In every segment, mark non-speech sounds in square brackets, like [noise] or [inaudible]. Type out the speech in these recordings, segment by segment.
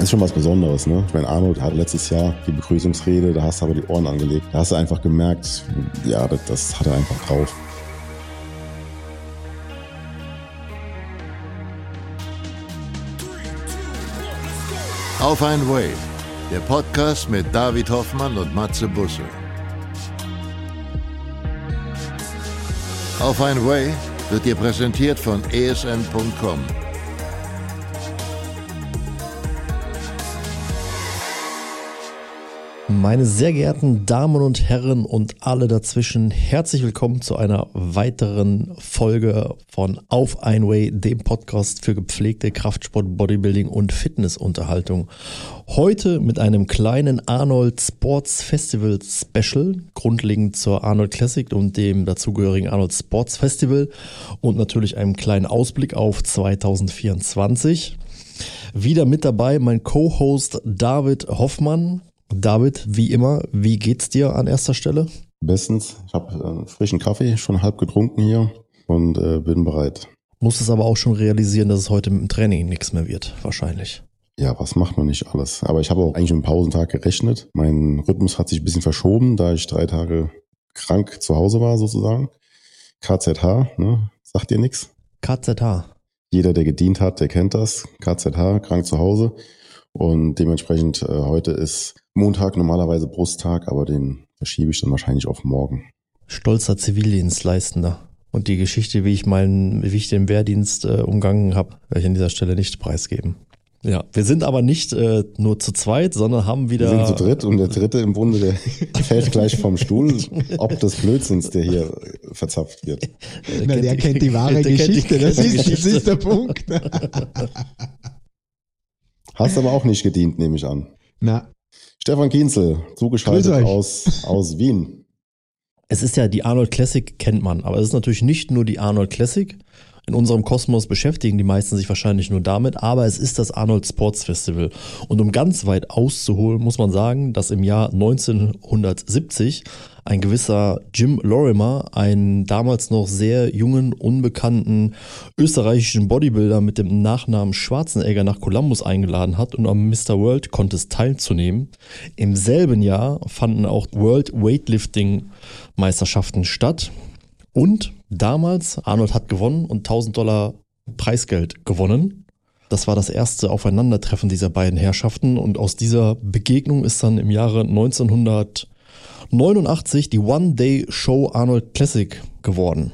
Das ist schon was Besonderes, ne? Ich meine, Arnold hat letztes Jahr die Begrüßungsrede, da hast du aber die Ohren angelegt. Da hast du einfach gemerkt, ja, das, das hat er einfach drauf. Auf ein Wave, der Podcast mit David Hoffmann und Matze Busse. Auf ein Way wird dir präsentiert von esn.com. Meine sehr geehrten Damen und Herren und alle dazwischen, herzlich willkommen zu einer weiteren Folge von Auf ein Way, dem Podcast für gepflegte Kraftsport, Bodybuilding und Fitnessunterhaltung. Heute mit einem kleinen Arnold Sports Festival Special, grundlegend zur Arnold Classic und dem dazugehörigen Arnold Sports Festival und natürlich einem kleinen Ausblick auf 2024. Wieder mit dabei mein Co-Host David Hoffmann. David, wie immer, wie geht's dir an erster Stelle? Bestens. Ich habe äh, frischen Kaffee, schon halb getrunken hier und äh, bin bereit. Muss es aber auch schon realisieren, dass es heute mit dem Training nichts mehr wird, wahrscheinlich. Ja, was macht man nicht alles? Aber ich habe auch eigentlich mit dem Pausentag gerechnet. Mein Rhythmus hat sich ein bisschen verschoben, da ich drei Tage krank zu Hause war, sozusagen. KZH, ne? Sagt dir nichts? KZH. Jeder, der gedient hat, der kennt das. KZH, krank zu Hause. Und dementsprechend äh, heute ist Montag normalerweise Brusttag, aber den verschiebe ich dann wahrscheinlich auf morgen. Stolzer Zivildienstleistender. Und die Geschichte, wie ich meinen, wie ich den Wehrdienst äh, umgangen habe, werde ich an dieser Stelle nicht preisgeben. Ja, wir sind aber nicht äh, nur zu zweit, sondern haben wieder. Wir sind zu dritt und der dritte im Bunde, der [laughs] fällt gleich vom Stuhl, ob des Blödsinns, der hier verzapft wird. Der, Na, der kennt die wahre der Geschichte, die, das, ist, Geschichte. das ist der Punkt. [laughs] Hast aber auch nicht gedient, nehme ich an. Na. Stefan Kienzel, zugeschaltet aus, aus Wien. Es ist ja die Arnold Classic, kennt man, aber es ist natürlich nicht nur die Arnold Classic. In unserem Kosmos beschäftigen die meisten sich wahrscheinlich nur damit, aber es ist das Arnold Sports Festival. Und um ganz weit auszuholen, muss man sagen, dass im Jahr 1970 ein gewisser Jim Lorimer, einen damals noch sehr jungen, unbekannten österreichischen Bodybuilder mit dem Nachnamen Schwarzenegger nach Columbus eingeladen hat, um am Mr. World Contest teilzunehmen. Im selben Jahr fanden auch World Weightlifting Meisterschaften statt. Und damals, Arnold hat gewonnen und 1000 Dollar Preisgeld gewonnen. Das war das erste Aufeinandertreffen dieser beiden Herrschaften und aus dieser Begegnung ist dann im Jahre 1900 89 die One-Day-Show Arnold Classic geworden.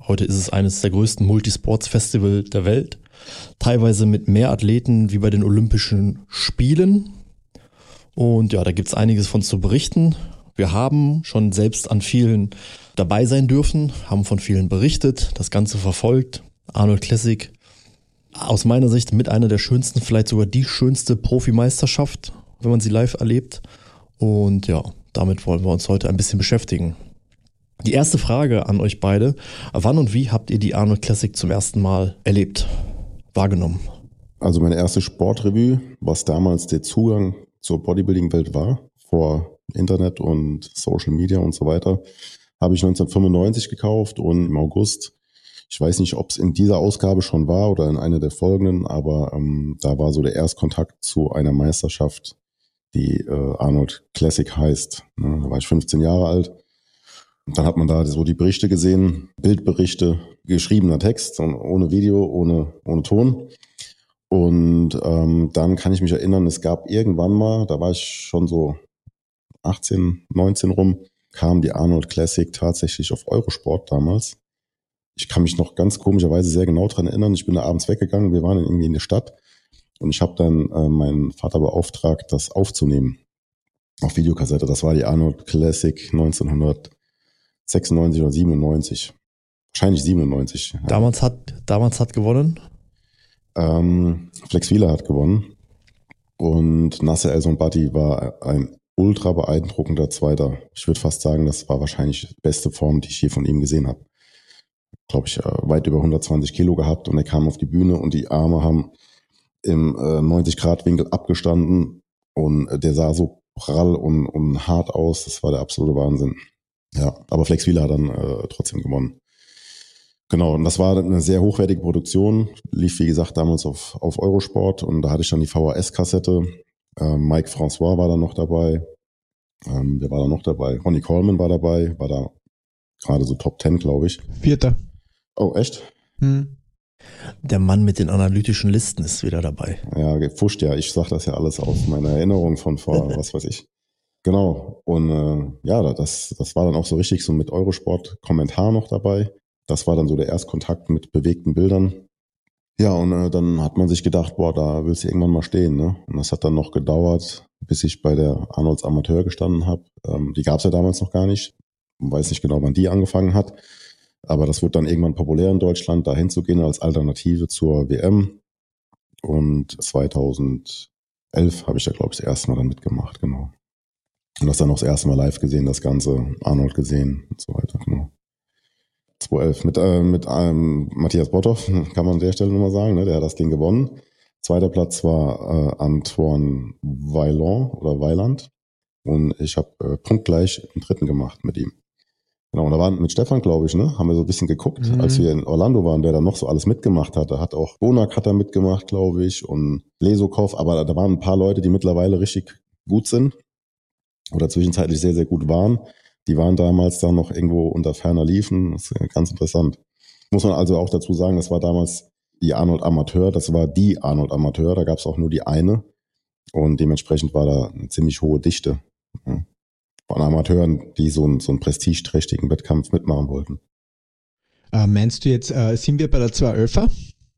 Heute ist es eines der größten Multisports-Festival der Welt. Teilweise mit mehr Athleten wie bei den Olympischen Spielen. Und ja, da gibt es einiges von zu berichten. Wir haben schon selbst an vielen dabei sein dürfen, haben von vielen berichtet, das Ganze verfolgt. Arnold Classic, aus meiner Sicht mit einer der schönsten, vielleicht sogar die schönste Profimeisterschaft, wenn man sie live erlebt. Und ja, damit wollen wir uns heute ein bisschen beschäftigen. Die erste Frage an euch beide. Wann und wie habt ihr die Arnold Classic zum ersten Mal erlebt, wahrgenommen? Also meine erste Sportrevue, was damals der Zugang zur Bodybuilding-Welt war, vor Internet und Social Media und so weiter, habe ich 1995 gekauft und im August, ich weiß nicht, ob es in dieser Ausgabe schon war oder in einer der folgenden, aber ähm, da war so der Erstkontakt zu einer Meisterschaft die äh, Arnold Classic heißt. Ne? Da war ich 15 Jahre alt. Und dann hat man da so die Berichte gesehen, Bildberichte, geschriebener Text, ohne Video, ohne, ohne Ton. Und ähm, dann kann ich mich erinnern, es gab irgendwann mal, da war ich schon so 18, 19 rum, kam die Arnold Classic tatsächlich auf Eurosport damals. Ich kann mich noch ganz komischerweise sehr genau dran erinnern. Ich bin da abends weggegangen, wir waren irgendwie in der Stadt und ich habe dann äh, meinen Vater beauftragt, das aufzunehmen auf Videokassette. Das war die Arnold Classic 1996 oder 97. Wahrscheinlich 97. Damals hat, damals hat gewonnen? Ähm, Flex Wheeler hat gewonnen. Und Nasser El Sombati war ein ultra beeindruckender Zweiter. Ich würde fast sagen, das war wahrscheinlich die beste Form, die ich je von ihm gesehen habe. Glaube ich, äh, weit über 120 Kilo gehabt und er kam auf die Bühne und die Arme haben im äh, 90-Grad-Winkel abgestanden und äh, der sah so prall und, und hart aus. Das war der absolute Wahnsinn. Ja, aber Flex Wheeler hat dann äh, trotzdem gewonnen. Genau, und das war eine sehr hochwertige Produktion. Lief, wie gesagt, damals auf, auf Eurosport und da hatte ich dann die VHS-Kassette. Ähm, Mike François war da noch dabei. Ähm, wer war da noch dabei? Ronnie Coleman war dabei, war da gerade so Top Ten, glaube ich. Vierter. Oh, echt? Hm. Der Mann mit den analytischen Listen ist wieder dabei. Ja, gepfuscht ja. Ich sag das ja alles aus meiner Erinnerung von vor, [laughs] was weiß ich. Genau. Und äh, ja, das, das war dann auch so richtig so mit Eurosport-Kommentar noch dabei. Das war dann so der Erstkontakt mit bewegten Bildern. Ja, und äh, dann hat man sich gedacht, boah, da willst du irgendwann mal stehen. Ne? Und das hat dann noch gedauert, bis ich bei der Arnolds Amateur gestanden habe. Ähm, die gab's ja damals noch gar nicht. Man weiß nicht genau, wann die angefangen hat. Aber das wurde dann irgendwann populär in Deutschland, da hinzugehen als Alternative zur WM. Und 2011 habe ich da, glaube ich, das erste Mal dann mitgemacht, genau. Und das dann auch das erste Mal live gesehen, das Ganze, Arnold gesehen und so weiter, genau. 2011 mit, äh, mit ähm, Matthias Botthoff, [laughs] kann man an der Stelle nochmal sagen, ne? der hat das Ding gewonnen. Zweiter Platz war äh, Antoine Vaillant oder Weiland und ich habe äh, punktgleich im dritten gemacht mit ihm. Genau, und da waren mit Stefan, glaube ich, ne, haben wir so ein bisschen geguckt, Mhm. als wir in Orlando waren, wer da noch so alles mitgemacht hat. Da hat auch Bonak hat da mitgemacht, glaube ich, und Lesokov, aber da waren ein paar Leute, die mittlerweile richtig gut sind oder zwischenzeitlich sehr, sehr gut waren. Die waren damals da noch irgendwo unter ferner Liefen. Das ist ganz interessant. Muss man also auch dazu sagen, das war damals die Arnold Amateur, das war die Arnold Amateur, da gab es auch nur die eine. Und dementsprechend war da eine ziemlich hohe Dichte von Amateuren, die so einen, so einen prestigeträchtigen Wettkampf mitmachen wollten. Äh, meinst du jetzt, äh, sind wir bei der 211er?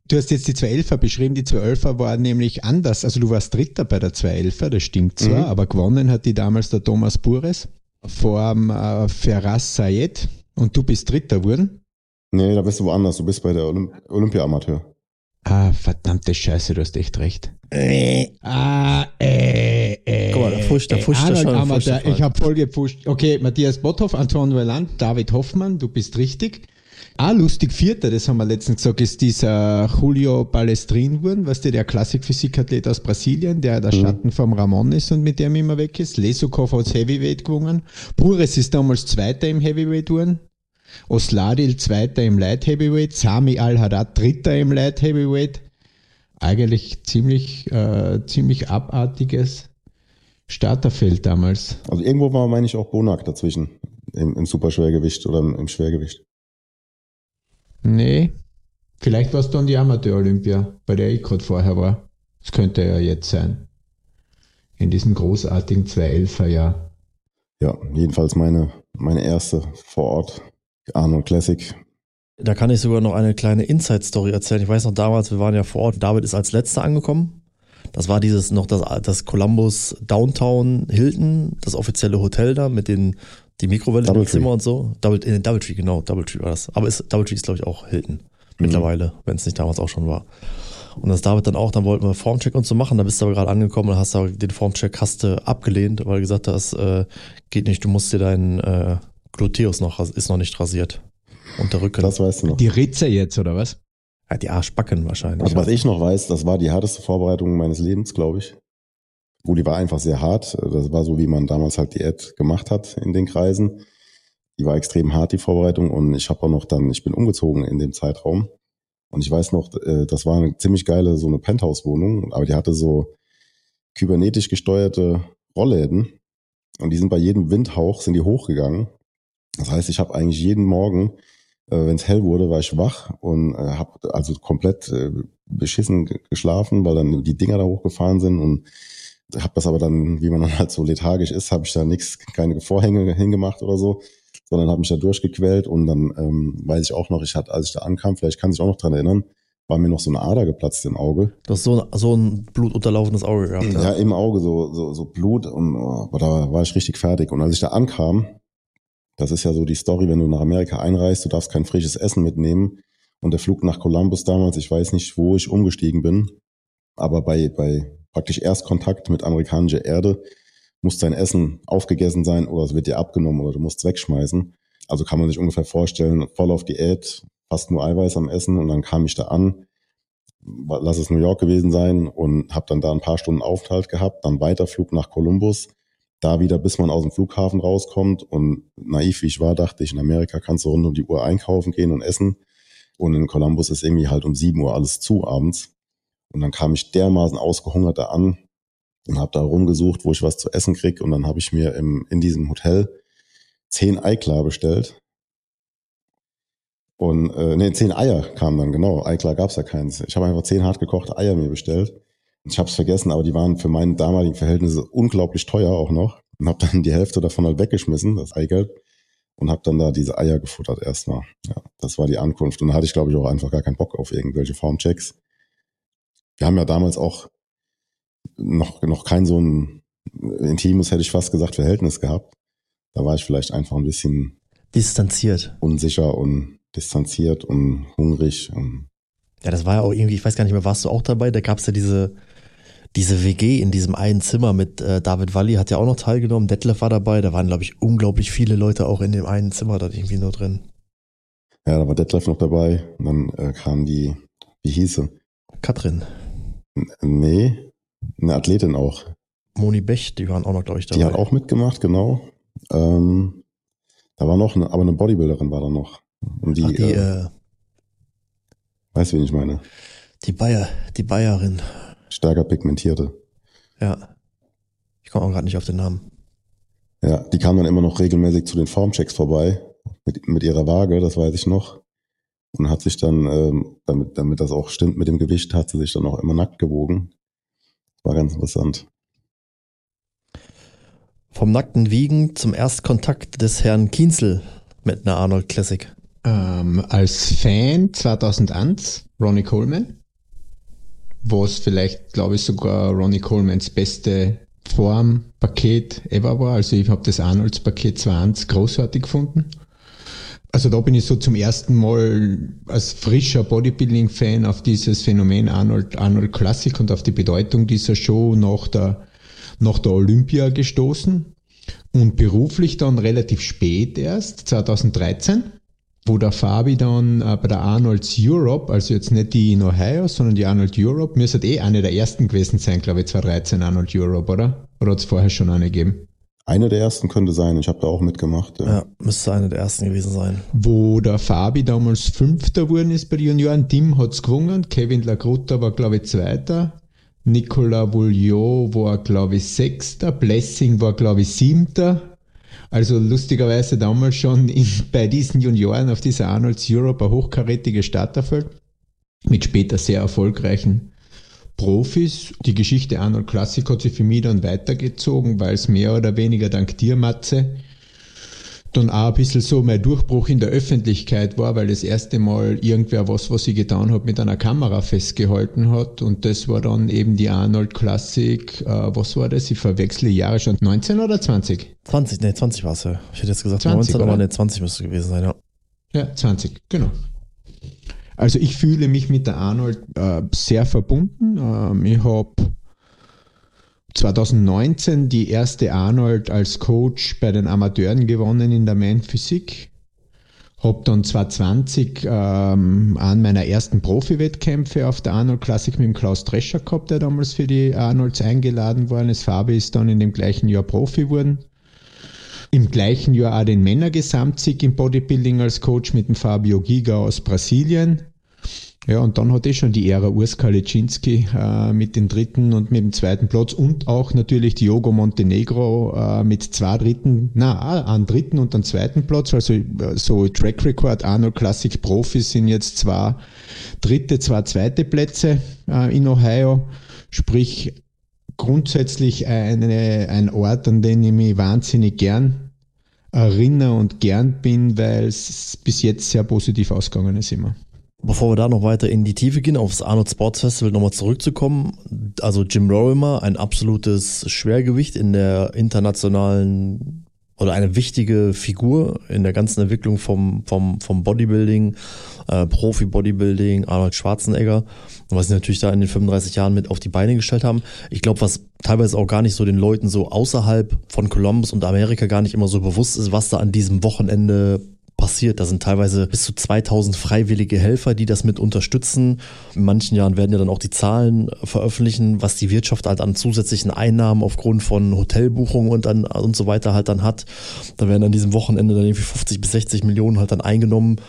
Du hast jetzt die 211er beschrieben, die 211er war nämlich anders. Also du warst Dritter bei der 211er, das stimmt zwar, Mhm. aber gewonnen hat die damals der Thomas Bures vor dem äh, Ferraz Sayed und du bist Dritter geworden. Nee, da bist du woanders. Du bist bei der Olymp Olympia-Amateur. Ah, verdammte Scheiße, du hast echt recht. Ah, äh, äh. Guck mal, der Fusch- der äh, Fusch, der Arnold schon- Amateur, der ich habe voll gepusht. Okay, Matthias Botthoff, Antoine Vaillant, David Hoffmann, du bist richtig. Ah, lustig, Vierter, das haben wir letztens gesagt, ist dieser Julio Balestrin geworden, weißt du, der Klassikphysikathlet aus Brasilien, der der Schatten vom Ramon ist und mit dem immer weg ist. Lesokov hat Heavyweight gewonnen. Bures ist damals Zweiter im Heavyweight geworden. Osladil Zweiter im Light Heavyweight. Sami Al-Haddad Dritter im Light Heavyweight. Eigentlich ziemlich, äh, ziemlich abartiges Starterfeld damals. Also irgendwo war, meine ich, auch Bonak dazwischen. Im, im Superschwergewicht oder im, im Schwergewicht. Nee. Vielleicht war es dann die Amateur-Olympia, bei der ich gerade vorher war. Das könnte ja jetzt sein. In diesem großartigen 211er Jahr. Ja, jedenfalls meine, meine erste vor Ort Arnold Classic. Da kann ich sogar noch eine kleine Inside-Story erzählen. Ich weiß noch damals, wir waren ja vor Ort. David ist als letzter angekommen. Das war dieses noch das, das Columbus Downtown Hilton, das offizielle Hotel da mit den die Mikrowelle im Doubletree. Zimmer und so. Double, äh, Doubletree, genau, Doubletree war das. Aber ist, Doubletree ist glaube ich auch Hilton mittlerweile, wenn es nicht damals auch schon war. Und das David dann auch, dann wollten wir Formcheck und so machen. Da bist du aber gerade angekommen und hast aber den Formcheck hast du abgelehnt, weil du gesagt hast, äh, geht nicht, du musst dir deinen äh, Gluteus noch, ist noch nicht rasiert. Und der Rücken. Das weißt du noch. Die Ritze jetzt, oder was? ja, die Arschbacken wahrscheinlich. Also was ich noch weiß, das war die härteste Vorbereitung meines Lebens, glaube ich. Gut, die war einfach sehr hart. Das war so, wie man damals halt Diät gemacht hat in den Kreisen. Die war extrem hart, die Vorbereitung. Und ich habe auch noch dann, ich bin umgezogen in dem Zeitraum. Und ich weiß noch, äh, das war eine ziemlich geile, so eine Penthouse-Wohnung, aber die hatte so kybernetisch gesteuerte Rollläden. Und die sind bei jedem Windhauch, sind die hochgegangen. Das heißt, ich habe eigentlich jeden Morgen äh, wenn es hell wurde, war ich wach und äh, habe also komplett beschissen ge- geschlafen, weil dann die Dinger da hochgefahren sind und habe das aber dann, wie man [laughs] dann halt so lethargisch ist, habe ich da nichts, keine Vorhänge hingemacht oder so, sondern habe mich da durchgequält und dann ähm, weiß ich auch noch, ich hatte, als ich da ankam, vielleicht kann sich auch noch dran erinnern, war mir noch so eine Ader geplatzt im Auge. Du hast so, so ein blutunterlaufenes Auge gehabt. Ja, im Auge so, so, so Blut und oh, aber da war ich richtig fertig. Und als ich da ankam, das ist ja so die Story, wenn du nach Amerika einreist, du darfst kein frisches Essen mitnehmen. Und der Flug nach Columbus damals, ich weiß nicht, wo ich umgestiegen bin, aber bei, bei praktisch Erstkontakt mit amerikanischer Erde muss dein Essen aufgegessen sein oder es wird dir abgenommen oder du musst es wegschmeißen. Also kann man sich ungefähr vorstellen, voll auf Diät, fast nur Eiweiß am Essen und dann kam ich da an, lass es New York gewesen sein und habe dann da ein paar Stunden Aufenthalt gehabt, dann Weiterflug nach Columbus, da wieder, bis man aus dem Flughafen rauskommt und naiv wie ich war, dachte ich, in Amerika kannst du rund um die Uhr einkaufen gehen und essen. Und in Columbus ist irgendwie halt um 7 Uhr alles zu abends. Und dann kam ich dermaßen ausgehungert da an und habe da rumgesucht, wo ich was zu essen krieg. Und dann habe ich mir im, in diesem Hotel zehn Eiklar bestellt. Und äh, nee, zehn Eier kamen dann, genau. Eiklar gab's ja keins. Ich habe einfach zehn hart gekochte Eier mir bestellt. Ich habe es vergessen, aber die waren für meine damaligen Verhältnisse unglaublich teuer auch noch. Und habe dann die Hälfte davon halt weggeschmissen, das Eigelb. Und habe dann da diese Eier gefuttert erstmal. Ja, das war die Ankunft. Und da hatte ich, glaube ich, auch einfach gar keinen Bock auf irgendwelche Formchecks. Wir haben ja damals auch noch, noch kein so ein intimes, hätte ich fast gesagt, Verhältnis gehabt. Da war ich vielleicht einfach ein bisschen Distanziert. unsicher und distanziert und hungrig. Und Ja, das war ja auch irgendwie, ich weiß gar nicht mehr, warst du auch dabei? Da gab's ja diese, diese WG in diesem einen Zimmer mit äh, David Walli, hat ja auch noch teilgenommen. Detlef war dabei. Da waren, glaube ich, unglaublich viele Leute auch in dem einen Zimmer da irgendwie nur drin. ja, da war Detlef noch dabei. Und dann äh, kam die, wie hieß sie? Katrin, Nee, eine Athletin auch. Moni Bech, die waren auch noch, glaube ich, dabei. Die hat auch mitgemacht, genau. Ähm, da war noch eine, aber eine Bodybuilderin war da noch. Und die, Ach, die, äh, äh, weißt du, wen ich meine? die Bayer, die Bayerin. Stärker pigmentierte. Ja. Ich komme auch gerade nicht auf den Namen. Ja, die kam dann immer noch regelmäßig zu den Formchecks vorbei mit, mit ihrer Waage, das weiß ich noch. Und hat sich dann, ähm, damit, damit das auch stimmt mit dem Gewicht, hat sie sich dann auch immer nackt gewogen. War ganz interessant. Vom nackten Wiegen zum Erstkontakt des Herrn Kienzel mit einer Arnold Classic. Ähm, als Fan 2001 Ronnie Coleman, was vielleicht, glaube ich, sogar Ronnie Colemans beste Formpaket ever war. Also ich habe das Arnolds Paket 20 großartig gefunden. Also da bin ich so zum ersten Mal als frischer Bodybuilding-Fan auf dieses Phänomen Arnold, Arnold Classic und auf die Bedeutung dieser Show nach der, nach der Olympia gestoßen. Und beruflich dann relativ spät erst, 2013 wo der Fabi dann äh, bei der Arnold's Europe, also jetzt nicht die in Ohio, sondern die Arnold Europe, müsste eh eine der ersten gewesen sein, glaube ich, 2013 Arnold Europe, oder? Oder hat es vorher schon eine gegeben? Eine der ersten könnte sein, ich habe da auch mitgemacht. Ja. Ja, müsste eine der ersten gewesen sein. Wo der Fabi damals Fünfter geworden ist bei den Junioren. Tim hat's gewonnen, Kevin Lagrutta war, glaube ich, Zweiter. Nicolas Vouliot war, glaube ich, Sechster. Blessing war, glaube ich, Siebter. Also lustigerweise damals schon in, bei diesen Junioren auf dieser Arnold's Europe ein hochkarätiges Starterfeld mit später sehr erfolgreichen Profis. Die Geschichte Arnold Classic hat sich für mich dann weitergezogen, weil es mehr oder weniger dank Tiermatze dann auch ein bisschen so mein Durchbruch in der Öffentlichkeit war, weil das erste Mal irgendwer was, was ich getan habe, mit einer Kamera festgehalten hat. Und das war dann eben die Arnold Classic, äh, was war das? Ich verwechsle die Jahre schon. 19 oder 20? 20, nee, 20 war es ja. Ich hätte jetzt gesagt 20, 19, aber oder? nee, 20 müsste gewesen sein, ja. Ja, 20, genau. Also ich fühle mich mit der Arnold äh, sehr verbunden. Ähm, ich habe 2019 die erste Arnold als Coach bei den Amateuren gewonnen in der Man Physik. Hab dann 2020 ähm, an meiner ersten Profi-Wettkämpfe auf der Arnold Classic mit dem Klaus Drescher gehabt, der damals für die Arnolds eingeladen worden ist. Fabi ist dann in dem gleichen Jahr Profi geworden. Im gleichen Jahr auch den Männergesamtsieg im Bodybuilding als Coach mit dem Fabio Giga aus Brasilien. Ja, und dann hat eh schon die Ära Urs Kaliczynski äh, mit dem dritten und mit dem zweiten Platz und auch natürlich Diogo Montenegro äh, mit zwei dritten, na, einen dritten und einen zweiten Platz. Also äh, so Track Record Arnold Classic Profis sind jetzt zwei dritte, zwei zweite Plätze äh, in Ohio. Sprich, grundsätzlich eine, ein Ort, an den ich mich wahnsinnig gern erinnere und gern bin, weil es bis jetzt sehr positiv ausgegangen ist immer. Bevor wir da noch weiter in die Tiefe gehen, aufs Arnold Sports Festival nochmal zurückzukommen. Also Jim Rorimer, ein absolutes Schwergewicht in der internationalen oder eine wichtige Figur in der ganzen Entwicklung vom, vom, vom Bodybuilding, äh, Profi-Bodybuilding, Arnold Schwarzenegger, was sie natürlich da in den 35 Jahren mit auf die Beine gestellt haben. Ich glaube, was teilweise auch gar nicht so den Leuten so außerhalb von Columbus und Amerika gar nicht immer so bewusst ist, was da an diesem Wochenende passiert. Da sind teilweise bis zu 2000 freiwillige Helfer, die das mit unterstützen. In manchen Jahren werden ja dann auch die Zahlen veröffentlichen, was die Wirtschaft halt an zusätzlichen Einnahmen aufgrund von Hotelbuchungen und dann und so weiter halt dann hat. Da werden an diesem Wochenende dann irgendwie 50 bis 60 Millionen halt dann eingenommen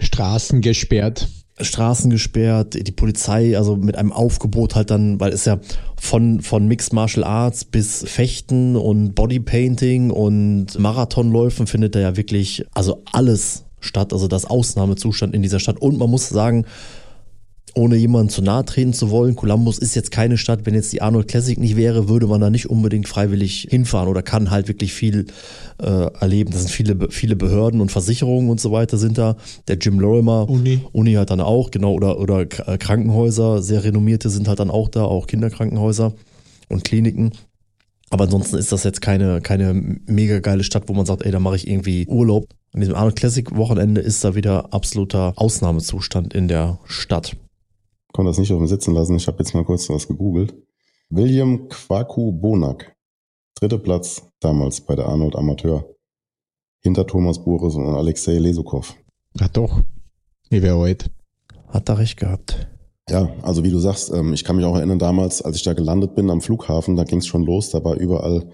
Straßen gesperrt. Straßen gesperrt, die Polizei, also mit einem Aufgebot halt dann, weil es ja von, von Mixed Martial Arts bis Fechten und Bodypainting und Marathonläufen findet da ja wirklich, also alles statt, also das Ausnahmezustand in dieser Stadt. Und man muss sagen, ohne jemanden zu nahe treten zu wollen, Columbus ist jetzt keine Stadt, wenn jetzt die Arnold Classic nicht wäre, würde man da nicht unbedingt freiwillig hinfahren oder kann halt wirklich viel äh, erleben. Das sind viele, viele Behörden und Versicherungen und so weiter sind da. Der Jim Lorimer Uni. Uni hat dann auch, genau, oder, oder äh, Krankenhäuser, sehr renommierte sind halt dann auch da, auch Kinderkrankenhäuser und Kliniken. Aber ansonsten ist das jetzt keine, keine mega geile Stadt, wo man sagt, ey, da mache ich irgendwie Urlaub. An diesem Arnold Classic Wochenende ist da wieder absoluter Ausnahmezustand in der Stadt konnte das nicht auf dem Sitzen lassen. Ich habe jetzt mal kurz was gegoogelt. William Kwaku Bonak. Dritter Platz damals bei der Arnold Amateur. Hinter Thomas Boris und Alexei Lesukov. Ach doch. Ich wäre alt. Hat da recht gehabt. Ja, also wie du sagst, ähm, ich kann mich auch erinnern, damals, als ich da gelandet bin am Flughafen, da ging es schon los, da war überall,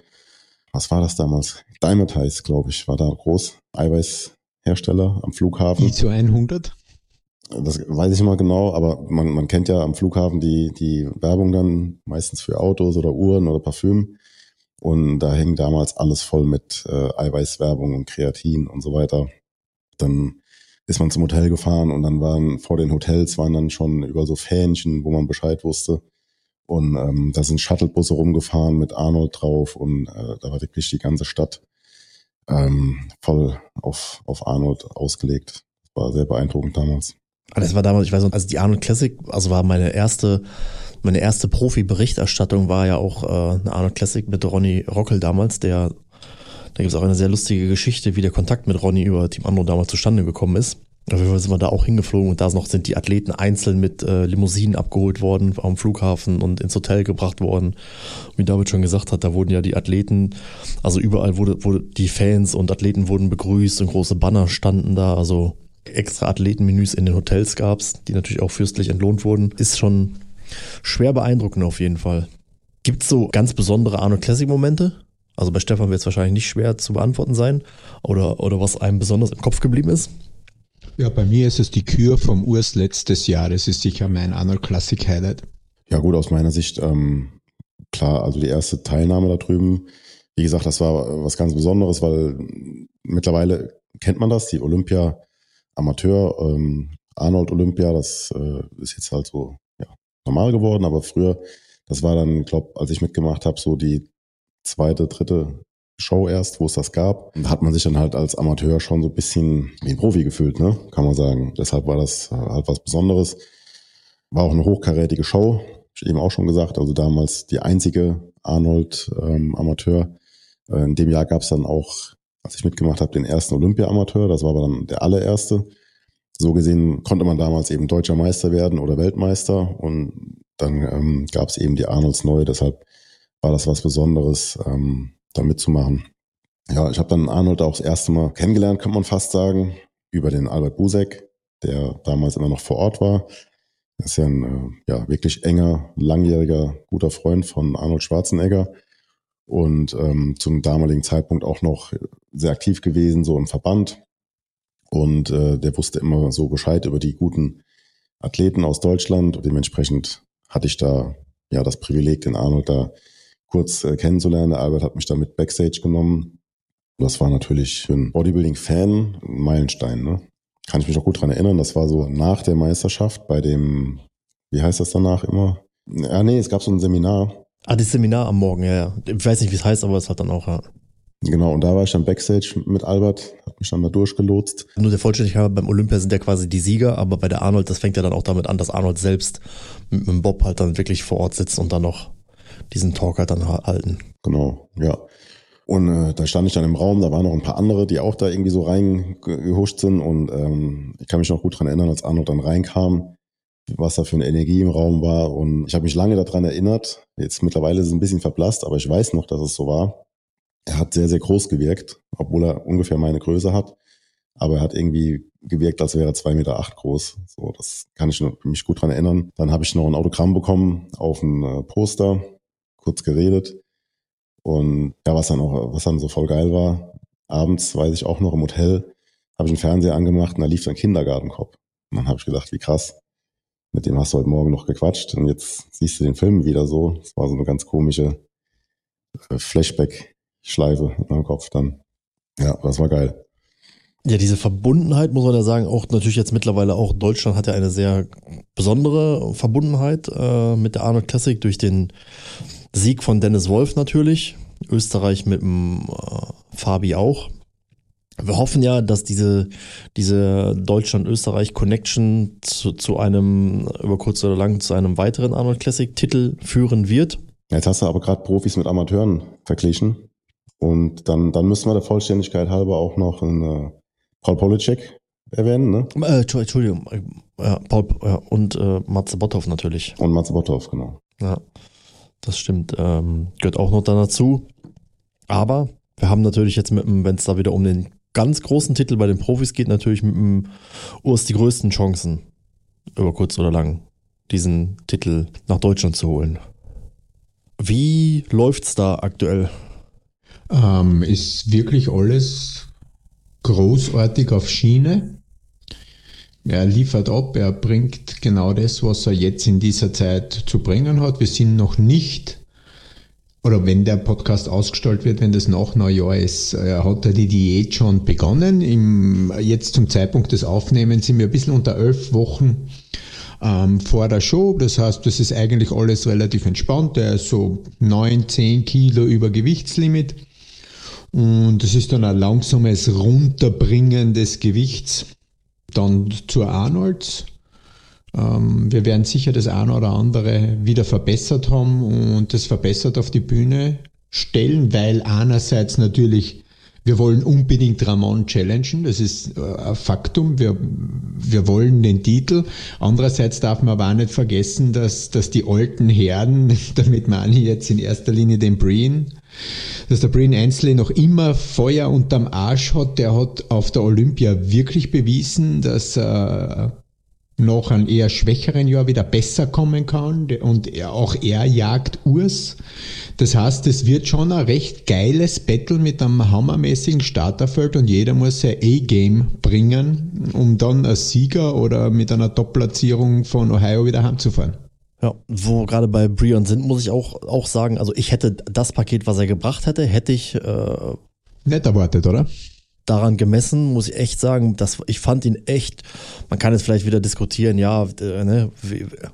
was war das damals? Diamond Heiß, glaube ich, war da groß. Eiweißhersteller am Flughafen. ISO 100? Das weiß ich immer genau, aber man, man kennt ja am Flughafen die, die Werbung dann meistens für Autos oder Uhren oder Parfüm. Und da hing damals alles voll mit äh, Eiweißwerbung und Kreatin und so weiter. Dann ist man zum Hotel gefahren und dann waren vor den Hotels waren dann schon über so Fähnchen, wo man Bescheid wusste. Und ähm, da sind Shuttlebusse rumgefahren mit Arnold drauf und äh, da war wirklich die ganze Stadt ähm, voll auf, auf Arnold ausgelegt. War sehr beeindruckend damals. Das war damals, ich weiß noch, also die Arnold Classic, also war meine erste, meine erste Profi-Berichterstattung war ja auch äh, eine Arnold Classic mit Ronny Rockel damals, der, da gibt es auch eine sehr lustige Geschichte, wie der Kontakt mit Ronny über Team Arnold damals zustande gekommen ist. Auf jeden Fall sind wir da auch hingeflogen und da noch sind die Athleten einzeln mit äh, Limousinen abgeholt worden am Flughafen und ins Hotel gebracht worden. Wie David schon gesagt hat, da wurden ja die Athleten, also überall wurde, wurde die Fans und Athleten wurden begrüßt und große Banner standen da. Also extra Athletenmenüs in den Hotels gab es, die natürlich auch fürstlich entlohnt wurden, ist schon schwer beeindruckend auf jeden Fall. Gibt es so ganz besondere Arnold Classic Momente? Also bei Stefan wird es wahrscheinlich nicht schwer zu beantworten sein. Oder, oder was einem besonders im Kopf geblieben ist? Ja, bei mir ist es die Kür vom Urs letztes Jahr. Das ist sicher mein Arnold Classic Highlight. Ja gut, aus meiner Sicht, ähm, klar, also die erste Teilnahme da drüben, wie gesagt, das war was ganz Besonderes, weil mittlerweile kennt man das, die Olympia Amateur, ähm, Arnold Olympia, das äh, ist jetzt halt so ja, normal geworden, aber früher, das war dann, glaube als ich mitgemacht habe, so die zweite, dritte Show erst, wo es das gab. Da hat man sich dann halt als Amateur schon so ein bisschen wie ein Profi gefühlt, ne? Kann man sagen. Deshalb war das halt was Besonderes. War auch eine hochkarätige Show, ich eben auch schon gesagt. Also damals die einzige Arnold ähm, Amateur. Äh, in dem Jahr gab es dann auch als ich mitgemacht habe, den ersten Olympia-Amateur. Das war aber dann der allererste. So gesehen konnte man damals eben deutscher Meister werden oder Weltmeister. Und dann ähm, gab es eben die Arnolds neu. Deshalb war das was Besonderes, ähm, da mitzumachen. Ja, ich habe dann Arnold auch das erste Mal kennengelernt, kann man fast sagen, über den Albert Busek, der damals immer noch vor Ort war. Er ist ja ein äh, ja, wirklich enger, langjähriger, guter Freund von Arnold Schwarzenegger und ähm, zum damaligen Zeitpunkt auch noch sehr aktiv gewesen, so im Verband. Und äh, der wusste immer so Bescheid über die guten Athleten aus Deutschland. Und dementsprechend hatte ich da ja das Privileg, den Arnold da kurz äh, kennenzulernen. Der Albert hat mich da mit Backstage genommen. Das war natürlich für einen Bodybuilding-Fan ein Meilenstein. Ne? Kann ich mich noch gut dran erinnern. Das war so nach der Meisterschaft bei dem, wie heißt das danach immer? Ja, nee, es gab so ein Seminar Ah, das Seminar am Morgen, ja, ja. Ich weiß nicht, wie es heißt, aber es hat dann auch, ja. Genau, und da war ich dann Backstage mit Albert, hab mich dann da durchgelotst. Nur der Vollständigkeit, beim Olympia sind ja quasi die Sieger, aber bei der Arnold, das fängt ja dann auch damit an, dass Arnold selbst mit, dem Bob halt dann wirklich vor Ort sitzt und dann noch diesen Talk halt dann halten. Genau, ja. Und äh, da stand ich dann im Raum, da waren noch ein paar andere, die auch da irgendwie so reingehuscht sind und ähm, ich kann mich noch gut dran erinnern, als Arnold dann reinkam, was da für eine Energie im Raum war. Und ich habe mich lange daran erinnert. Jetzt mittlerweile ist es ein bisschen verblasst, aber ich weiß noch, dass es so war. Er hat sehr, sehr groß gewirkt, obwohl er ungefähr meine Größe hat. Aber er hat irgendwie gewirkt, als wäre er zwei Meter acht groß. So, das kann ich mich gut dran erinnern. Dann habe ich noch ein Autogramm bekommen auf ein äh, Poster, kurz geredet. Und ja, was dann auch, was dann so voll geil war, abends weiß ich auch noch im Hotel, habe ich einen Fernseher angemacht und da lief so ein Kindergartenkopf. Und dann habe ich gedacht, wie krass. Mit dem hast du heute Morgen noch gequatscht und jetzt siehst du den Film wieder so. Das war so eine ganz komische äh, Flashback-Schleife in meinem Kopf dann. Ja, das war geil. Ja, diese Verbundenheit muss man ja sagen, auch natürlich jetzt mittlerweile auch Deutschland hat ja eine sehr besondere Verbundenheit äh, mit der Arnold Classic durch den Sieg von Dennis Wolf natürlich. Österreich mit dem äh, Fabi auch. Wir hoffen ja, dass diese, diese Deutschland-Österreich-Connection zu, zu einem, über kurz oder lang, zu einem weiteren Arnold Classic-Titel führen wird. Jetzt hast du aber gerade Profis mit Amateuren verglichen. Und dann, dann müssen wir der Vollständigkeit halber auch noch einen äh, Paul Polacek erwähnen, ne? Äh, Entschuldigung, äh, ja, Paul ja, und äh, Matze Botthoff natürlich. Und Matze Botthoff, genau. Ja, das stimmt. Ähm, gehört auch noch dann dazu. Aber wir haben natürlich jetzt mit dem, wenn es da wieder um den ganz großen Titel bei den Profis geht, natürlich mit dem Urs die größten Chancen, über kurz oder lang, diesen Titel nach Deutschland zu holen. Wie läuft's da aktuell? Ähm, ist wirklich alles großartig auf Schiene. Er liefert ab, er bringt genau das, was er jetzt in dieser Zeit zu bringen hat. Wir sind noch nicht, oder wenn der Podcast ausgestrahlt wird, wenn das nach Neujahr ist, er hat er die Diät schon begonnen. Im, jetzt zum Zeitpunkt des Aufnehmens sind wir ein bisschen unter elf Wochen ähm, vor der Show. Das heißt, das ist eigentlich alles relativ entspannt. Er ist so neun, zehn Kilo über Gewichtslimit. Und es ist dann ein langsames Runterbringen des Gewichts. Dann zur Arnolds. Ähm, wir werden sicher das eine oder andere wieder verbessert haben und das verbessert auf die Bühne stellen, weil einerseits natürlich wir wollen unbedingt Ramon challengen, das ist äh, ein Faktum. Wir, wir wollen den Titel. Andererseits darf man aber auch nicht vergessen, dass, dass die alten Herren, [laughs] damit meine ich jetzt in erster Linie den Breen, dass der Brian Ainsley noch immer Feuer unterm Arsch hat. Der hat auf der Olympia wirklich bewiesen, dass er noch ein eher schwächeren Jahr wieder besser kommen kann und auch er jagt Urs. Das heißt, es wird schon ein recht geiles Battle mit einem hammermäßigen Starterfeld und jeder muss sein A-Game bringen, um dann als Sieger oder mit einer Top-Platzierung von Ohio wieder heimzufahren. Ja, wo gerade bei Brion sind, muss ich auch, auch sagen, also ich hätte das Paket, was er gebracht hätte, hätte ich äh, nicht erwartet, oder? Daran gemessen, muss ich echt sagen, dass ich fand ihn echt, man kann jetzt vielleicht wieder diskutieren, ja, äh, ne,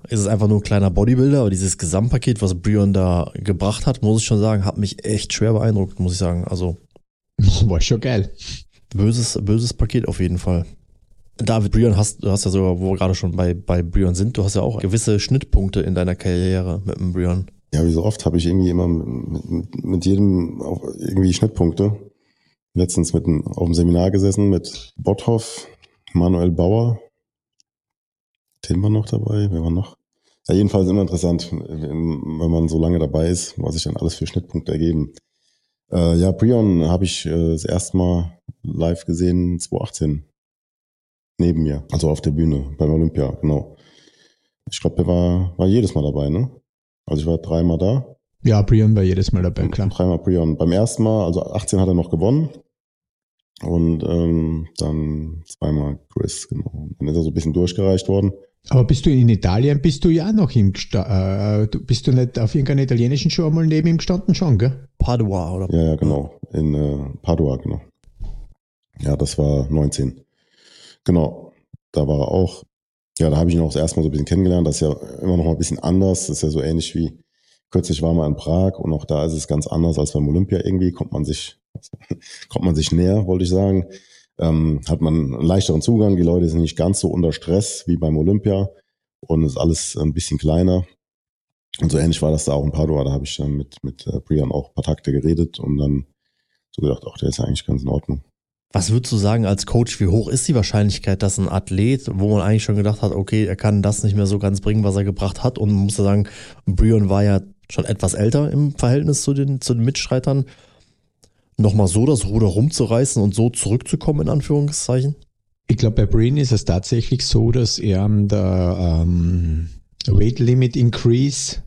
ist es einfach nur ein kleiner Bodybuilder, aber dieses Gesamtpaket, was Brion da gebracht hat, muss ich schon sagen, hat mich echt schwer beeindruckt, muss ich sagen. Also. [laughs] War schon geil. Böses, böses Paket auf jeden Fall. David Brion hast, du hast ja sogar, wo wir gerade schon bei, bei Brion sind, du hast ja auch gewisse Schnittpunkte in deiner Karriere mit dem Brion. Ja, wie so oft habe ich irgendwie immer mit, mit, mit jedem auch irgendwie Schnittpunkte. Letztens mit auf dem Seminar gesessen mit Botthoff, Manuel Bauer, Tim war noch dabei, wer war noch? Ja, jedenfalls immer interessant, wenn man so lange dabei ist, was sich dann alles für Schnittpunkte ergeben. Äh, ja, Brion habe ich äh, das erste Mal live gesehen 2018 neben mir, also auf der Bühne beim Olympia, genau. Ich glaube, der war, war jedes Mal dabei, ne? Also ich war dreimal da. Ja, Brion war jedes Mal dabei, klar. Dreimal Brion. Beim ersten Mal, also 18 hat er noch gewonnen. Und ähm, dann zweimal Chris, genau. Dann ist er so ein bisschen durchgereicht worden. Aber bist du in Italien, bist du ja noch im äh, bist du nicht auf irgendeiner italienischen Show mal neben ihm gestanden schon, gell? Padua, oder? Ja, ja, genau. In äh, Padua, genau. Ja, das war 19. Genau, da war er auch. Ja, da habe ich ihn auch das erste Mal so ein bisschen kennengelernt. Das ist ja immer noch mal ein bisschen anders. Das ist ja so ähnlich wie kürzlich war mal in Prag und auch da ist es ganz anders als beim Olympia irgendwie. Kommt man sich, [laughs] kommt man sich näher, wollte ich sagen. Ähm, hat man einen leichteren Zugang. Die Leute sind nicht ganz so unter Stress wie beim Olympia und ist alles ein bisschen kleiner. Und so ähnlich war das da auch in Padua. Da habe ich dann mit, mit äh, Brian auch ein paar Takte geredet und dann so gedacht, ach, der ist eigentlich ganz in Ordnung. Was würdest du sagen als Coach, wie hoch ist die Wahrscheinlichkeit, dass ein Athlet, wo man eigentlich schon gedacht hat, okay, er kann das nicht mehr so ganz bringen, was er gebracht hat und man muss sagen, Brion war ja schon etwas älter im Verhältnis zu den, zu den Mitstreitern, nochmal so das Ruder rumzureißen und so zurückzukommen, in Anführungszeichen? Ich glaube, bei Brian ist es tatsächlich so, dass er der ähm, Weight Limit Increase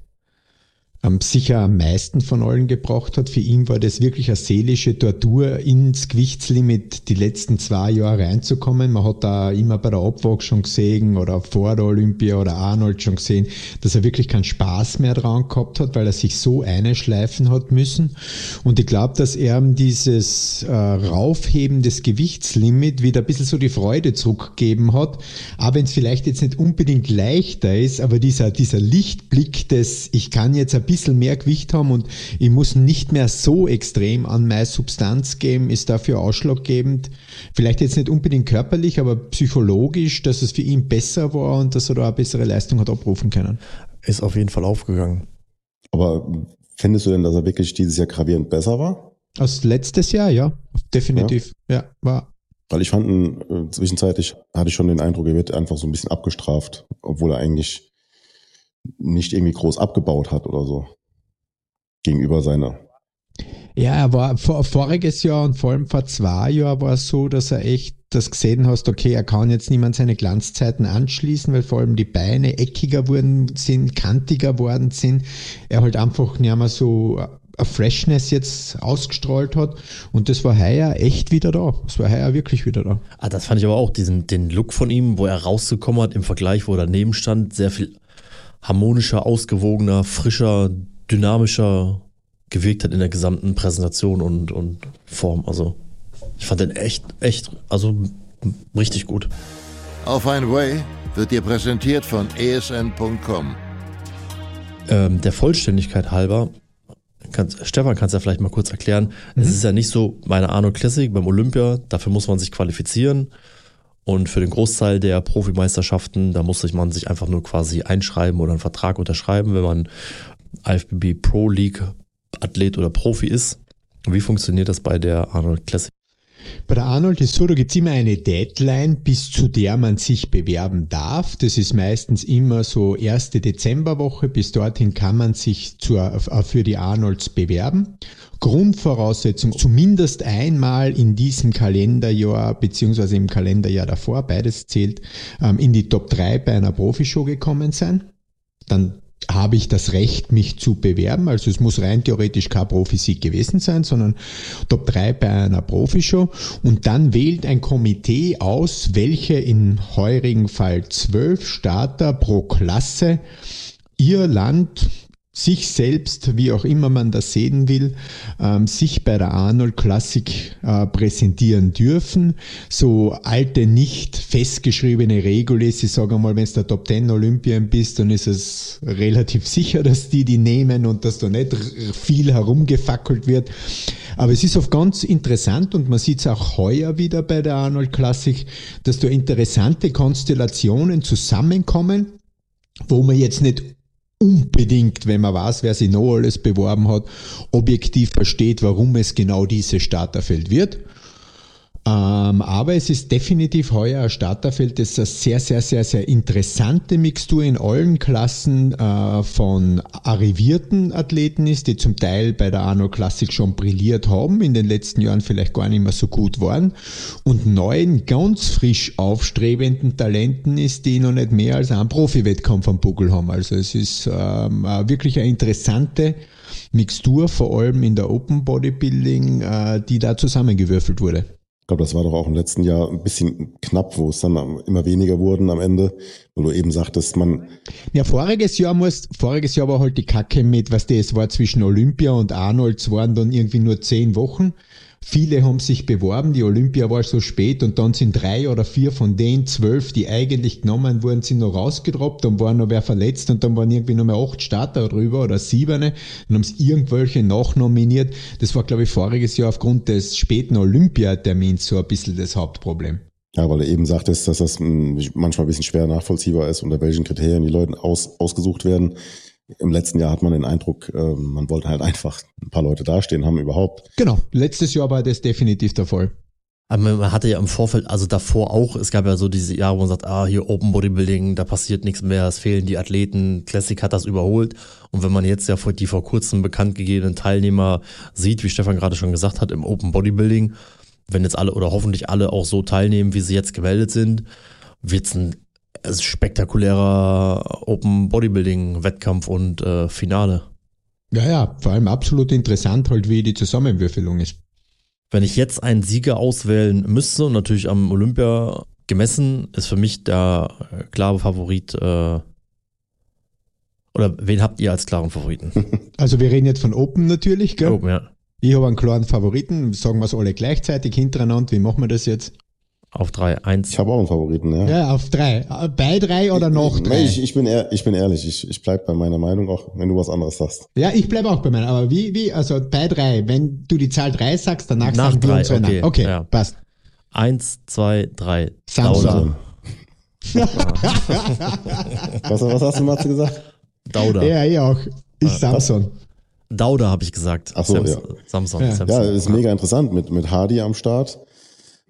ähm, sicher am meisten von allen gebracht hat. Für ihn war das wirklich eine seelische Tortur, ins Gewichtslimit die letzten zwei Jahre reinzukommen. Man hat da immer bei der Abwag schon gesehen oder vor der Olympia oder Arnold schon gesehen, dass er wirklich keinen Spaß mehr dran gehabt hat, weil er sich so einschleifen hat müssen. Und ich glaube, dass er dieses äh, Raufheben des Gewichtslimit wieder ein bisschen so die Freude zurückgegeben hat. Aber wenn es vielleicht jetzt nicht unbedingt leichter ist, aber dieser, dieser Lichtblick des, ich kann jetzt ein bisschen mehr Gewicht haben und ich muss nicht mehr so extrem an meine Substanz geben, ist dafür ausschlaggebend. Vielleicht jetzt nicht unbedingt körperlich, aber psychologisch, dass es für ihn besser war und dass er da eine bessere Leistung hat abrufen können. Ist auf jeden Fall aufgegangen. Aber findest du denn, dass er wirklich dieses Jahr gravierend besser war? Als letztes Jahr, ja, definitiv. Ja, ja war. Weil ich fand, äh, zwischenzeitlich hatte ich schon den Eindruck, er wird einfach so ein bisschen abgestraft, obwohl er eigentlich nicht irgendwie groß abgebaut hat oder so gegenüber seiner. Ja, er war vor, voriges Jahr und vor allem vor zwei Jahren war es so, dass er echt das gesehen hast, okay, er kann jetzt niemand seine Glanzzeiten anschließen, weil vor allem die Beine eckiger wurden sind, kantiger worden sind. Er halt einfach nicht mehr so eine Freshness jetzt ausgestrahlt hat und das war heuer echt wieder da. Das war heuer wirklich wieder da. Ah, das fand ich aber auch, diesen, den Look von ihm, wo er rausgekommen hat im Vergleich, wo er daneben stand, sehr viel harmonischer, ausgewogener, frischer, dynamischer gewirkt hat in der gesamten Präsentation und, und Form. Also ich fand den echt, echt, also richtig gut. Auf ein Way wird dir präsentiert von esn.com. Ähm, der Vollständigkeit halber, kann, Stefan, kannst du ja vielleicht mal kurz erklären. Mhm. Es ist ja nicht so meine Arno Classic beim Olympia, dafür muss man sich qualifizieren. Und für den Großteil der Profimeisterschaften, da musste man sich einfach nur quasi einschreiben oder einen Vertrag unterschreiben, wenn man IFBB Pro League Athlet oder Profi ist. Wie funktioniert das bei der Arnold Classic? Bei der Arnold ist so, da gibt es immer eine Deadline, bis zu der man sich bewerben darf. Das ist meistens immer so erste Dezemberwoche. Bis dorthin kann man sich zur, äh, für die Arnolds bewerben. Grundvoraussetzung, zumindest einmal in diesem Kalenderjahr beziehungsweise im Kalenderjahr davor, beides zählt, ähm, in die Top 3 bei einer Profishow gekommen sein. Dann habe ich das Recht, mich zu bewerben. Also es muss rein theoretisch kein Profisieg gewesen sein, sondern Top 3 bei einer Profishow. Und dann wählt ein Komitee aus, welche in heurigen Fall zwölf Starter pro Klasse ihr Land sich selbst, wie auch immer man das sehen will, ähm, sich bei der Arnold Classic äh, präsentieren dürfen. So alte, nicht festgeschriebene Regel ist, ich sage mal, wenn es der Top 10 Olympien bist, dann ist es relativ sicher, dass die die nehmen und dass da nicht viel herumgefackelt wird. Aber es ist oft ganz interessant und man sieht es auch heuer wieder bei der Arnold Classic, dass da interessante Konstellationen zusammenkommen, wo man jetzt nicht unbedingt, wenn man weiß, wer sich noch alles beworben hat, objektiv versteht, warum es genau dieses Starterfeld wird. Ähm, aber es ist definitiv heuer ein Starterfeld, das eine sehr, sehr, sehr, sehr interessante Mixtur in allen Klassen äh, von arrivierten Athleten ist, die zum Teil bei der Arno Classic schon brilliert haben, in den letzten Jahren vielleicht gar nicht mehr so gut waren, und neuen, ganz frisch aufstrebenden Talenten ist, die noch nicht mehr als einen Profi-Wettkampf am Buckel haben. Also es ist ähm, wirklich eine interessante Mixtur, vor allem in der Open Bodybuilding, äh, die da zusammengewürfelt wurde. Ich glaube, das war doch auch im letzten Jahr ein bisschen knapp, wo es dann immer weniger wurden am Ende, wo du eben sagtest, man. Ja, voriges Jahr muss, voriges Jahr war halt die Kacke mit, was das war zwischen Olympia und Arnolds waren dann irgendwie nur zehn Wochen. Viele haben sich beworben, die Olympia war so spät und dann sind drei oder vier von den zwölf, die eigentlich genommen wurden, sind noch rausgedroppt, dann war noch wer verletzt und dann waren irgendwie noch mehr acht Starter drüber oder siebene, dann haben sie irgendwelche nachnominiert. Das war, glaube ich, voriges Jahr aufgrund des späten Olympiatermins so ein bisschen das Hauptproblem. Ja, weil er eben sagtest, dass das hm, manchmal ein bisschen schwer nachvollziehbar ist, unter welchen Kriterien die Leute aus, ausgesucht werden. Im letzten Jahr hat man den Eindruck, äh, man wollte halt einfach ein paar Leute dastehen haben überhaupt. Genau, letztes Jahr war das definitiv der Fall. Aber man hatte ja im Vorfeld, also davor auch, es gab ja so diese Jahre, wo man sagt, ah, hier Open Bodybuilding, da passiert nichts mehr, es fehlen die Athleten, Classic hat das überholt. Und wenn man jetzt ja die vor kurzem bekannt gegebenen Teilnehmer sieht, wie Stefan gerade schon gesagt hat, im Open Bodybuilding, wenn jetzt alle oder hoffentlich alle auch so teilnehmen, wie sie jetzt gemeldet sind, wird es ein spektakulärer Open Bodybuilding Wettkampf und äh, Finale. Ja, ja, vor allem absolut interessant halt, wie die Zusammenwürfelung ist. Wenn ich jetzt einen Sieger auswählen müsste und natürlich am Olympia gemessen, ist für mich der klare Favorit. Äh, oder wen habt ihr als klaren Favoriten? [laughs] Also wir reden jetzt von Open natürlich, gell? Oh, ja. Ich habe einen klaren Favoriten, sagen wir es alle gleichzeitig hintereinander. Wie machen wir das jetzt? Auf drei, eins. Ich habe auch einen Favoriten, ja. Ja, auf drei. Äh, Bei drei oder noch drei? Ich, ich, bin ehr, ich bin ehrlich, ich, ich bleib bei meiner Meinung, auch wenn du was anderes sagst. Ja, ich bleibe auch bei meiner. Aber wie, wie, also bei drei, wenn du die Zahl drei sagst, danach Nach sagen wir drei, unsere okay, Namen. Okay, ja. passt. Eins, zwei, drei. Samsung. [laughs] Was, was hast du, Matze, gesagt? Dauda. Ja, ich auch. Ich Samsung. Dauda habe ich gesagt. Ach so, Sams- ja. Samsung. Ja. Samsung. Ja, ist mega interessant mit, mit Hardy am Start,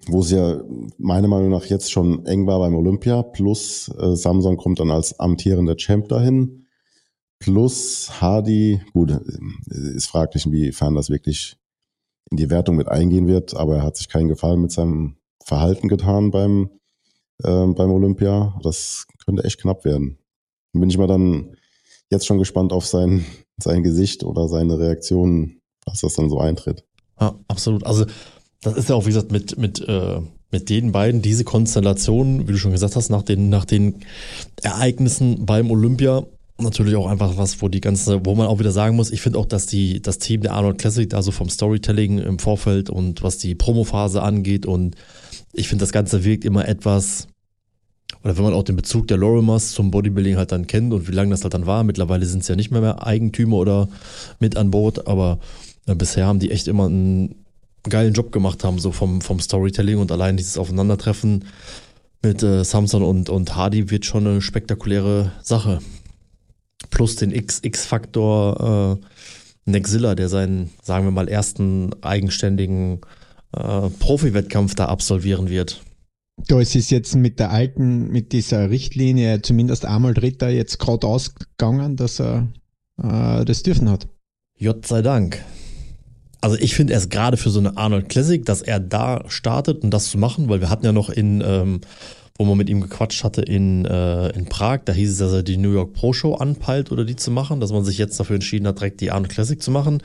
wo es ja meiner Meinung nach jetzt schon eng war beim Olympia, plus äh, Samsung kommt dann als amtierender Champ dahin, plus Hardy, gut, äh, ist fraglich, inwiefern das wirklich in die Wertung mit eingehen wird, aber er hat sich keinen Gefallen mit seinem Verhalten getan beim, äh, beim Olympia. Das könnte echt knapp werden. Bin ich mal dann jetzt schon gespannt auf sein, sein Gesicht oder seine Reaktionen, was das dann so eintritt. Ja, absolut. Also das ist ja auch, wie gesagt, mit, mit, äh, mit den beiden, diese Konstellation, wie du schon gesagt hast, nach den, nach den Ereignissen beim Olympia, natürlich auch einfach was, wo die ganze, wo man auch wieder sagen muss, ich finde auch, dass die, das Team der Arnold Classic da so vom Storytelling im Vorfeld und was die Promophase angeht und ich finde, das Ganze wirkt immer etwas, oder wenn man auch den Bezug der Lorimers zum Bodybuilding halt dann kennt und wie lange das halt dann war, mittlerweile sind es ja nicht mehr, mehr Eigentümer oder mit an Bord, aber äh, bisher haben die echt immer einen geilen Job gemacht haben, so vom, vom Storytelling und allein dieses Aufeinandertreffen mit äh, Samson und, und Hardy wird schon eine spektakuläre Sache. Plus den X-Faktor äh, Nexilla, der seinen, sagen wir mal, ersten eigenständigen äh, Profi-Wettkampf da absolvieren wird. Da ist es jetzt mit der alten, mit dieser Richtlinie zumindest einmal Dritter jetzt gerade ausgegangen, dass er äh, das dürfen hat. Gott sei Dank. Also ich finde erst gerade für so eine Arnold Classic, dass er da startet und das zu machen, weil wir hatten ja noch in, ähm, wo man mit ihm gequatscht hatte in, äh, in Prag, da hieß es, dass er die New York Pro Show anpeilt oder die zu machen, dass man sich jetzt dafür entschieden hat, direkt die Arnold Classic zu machen.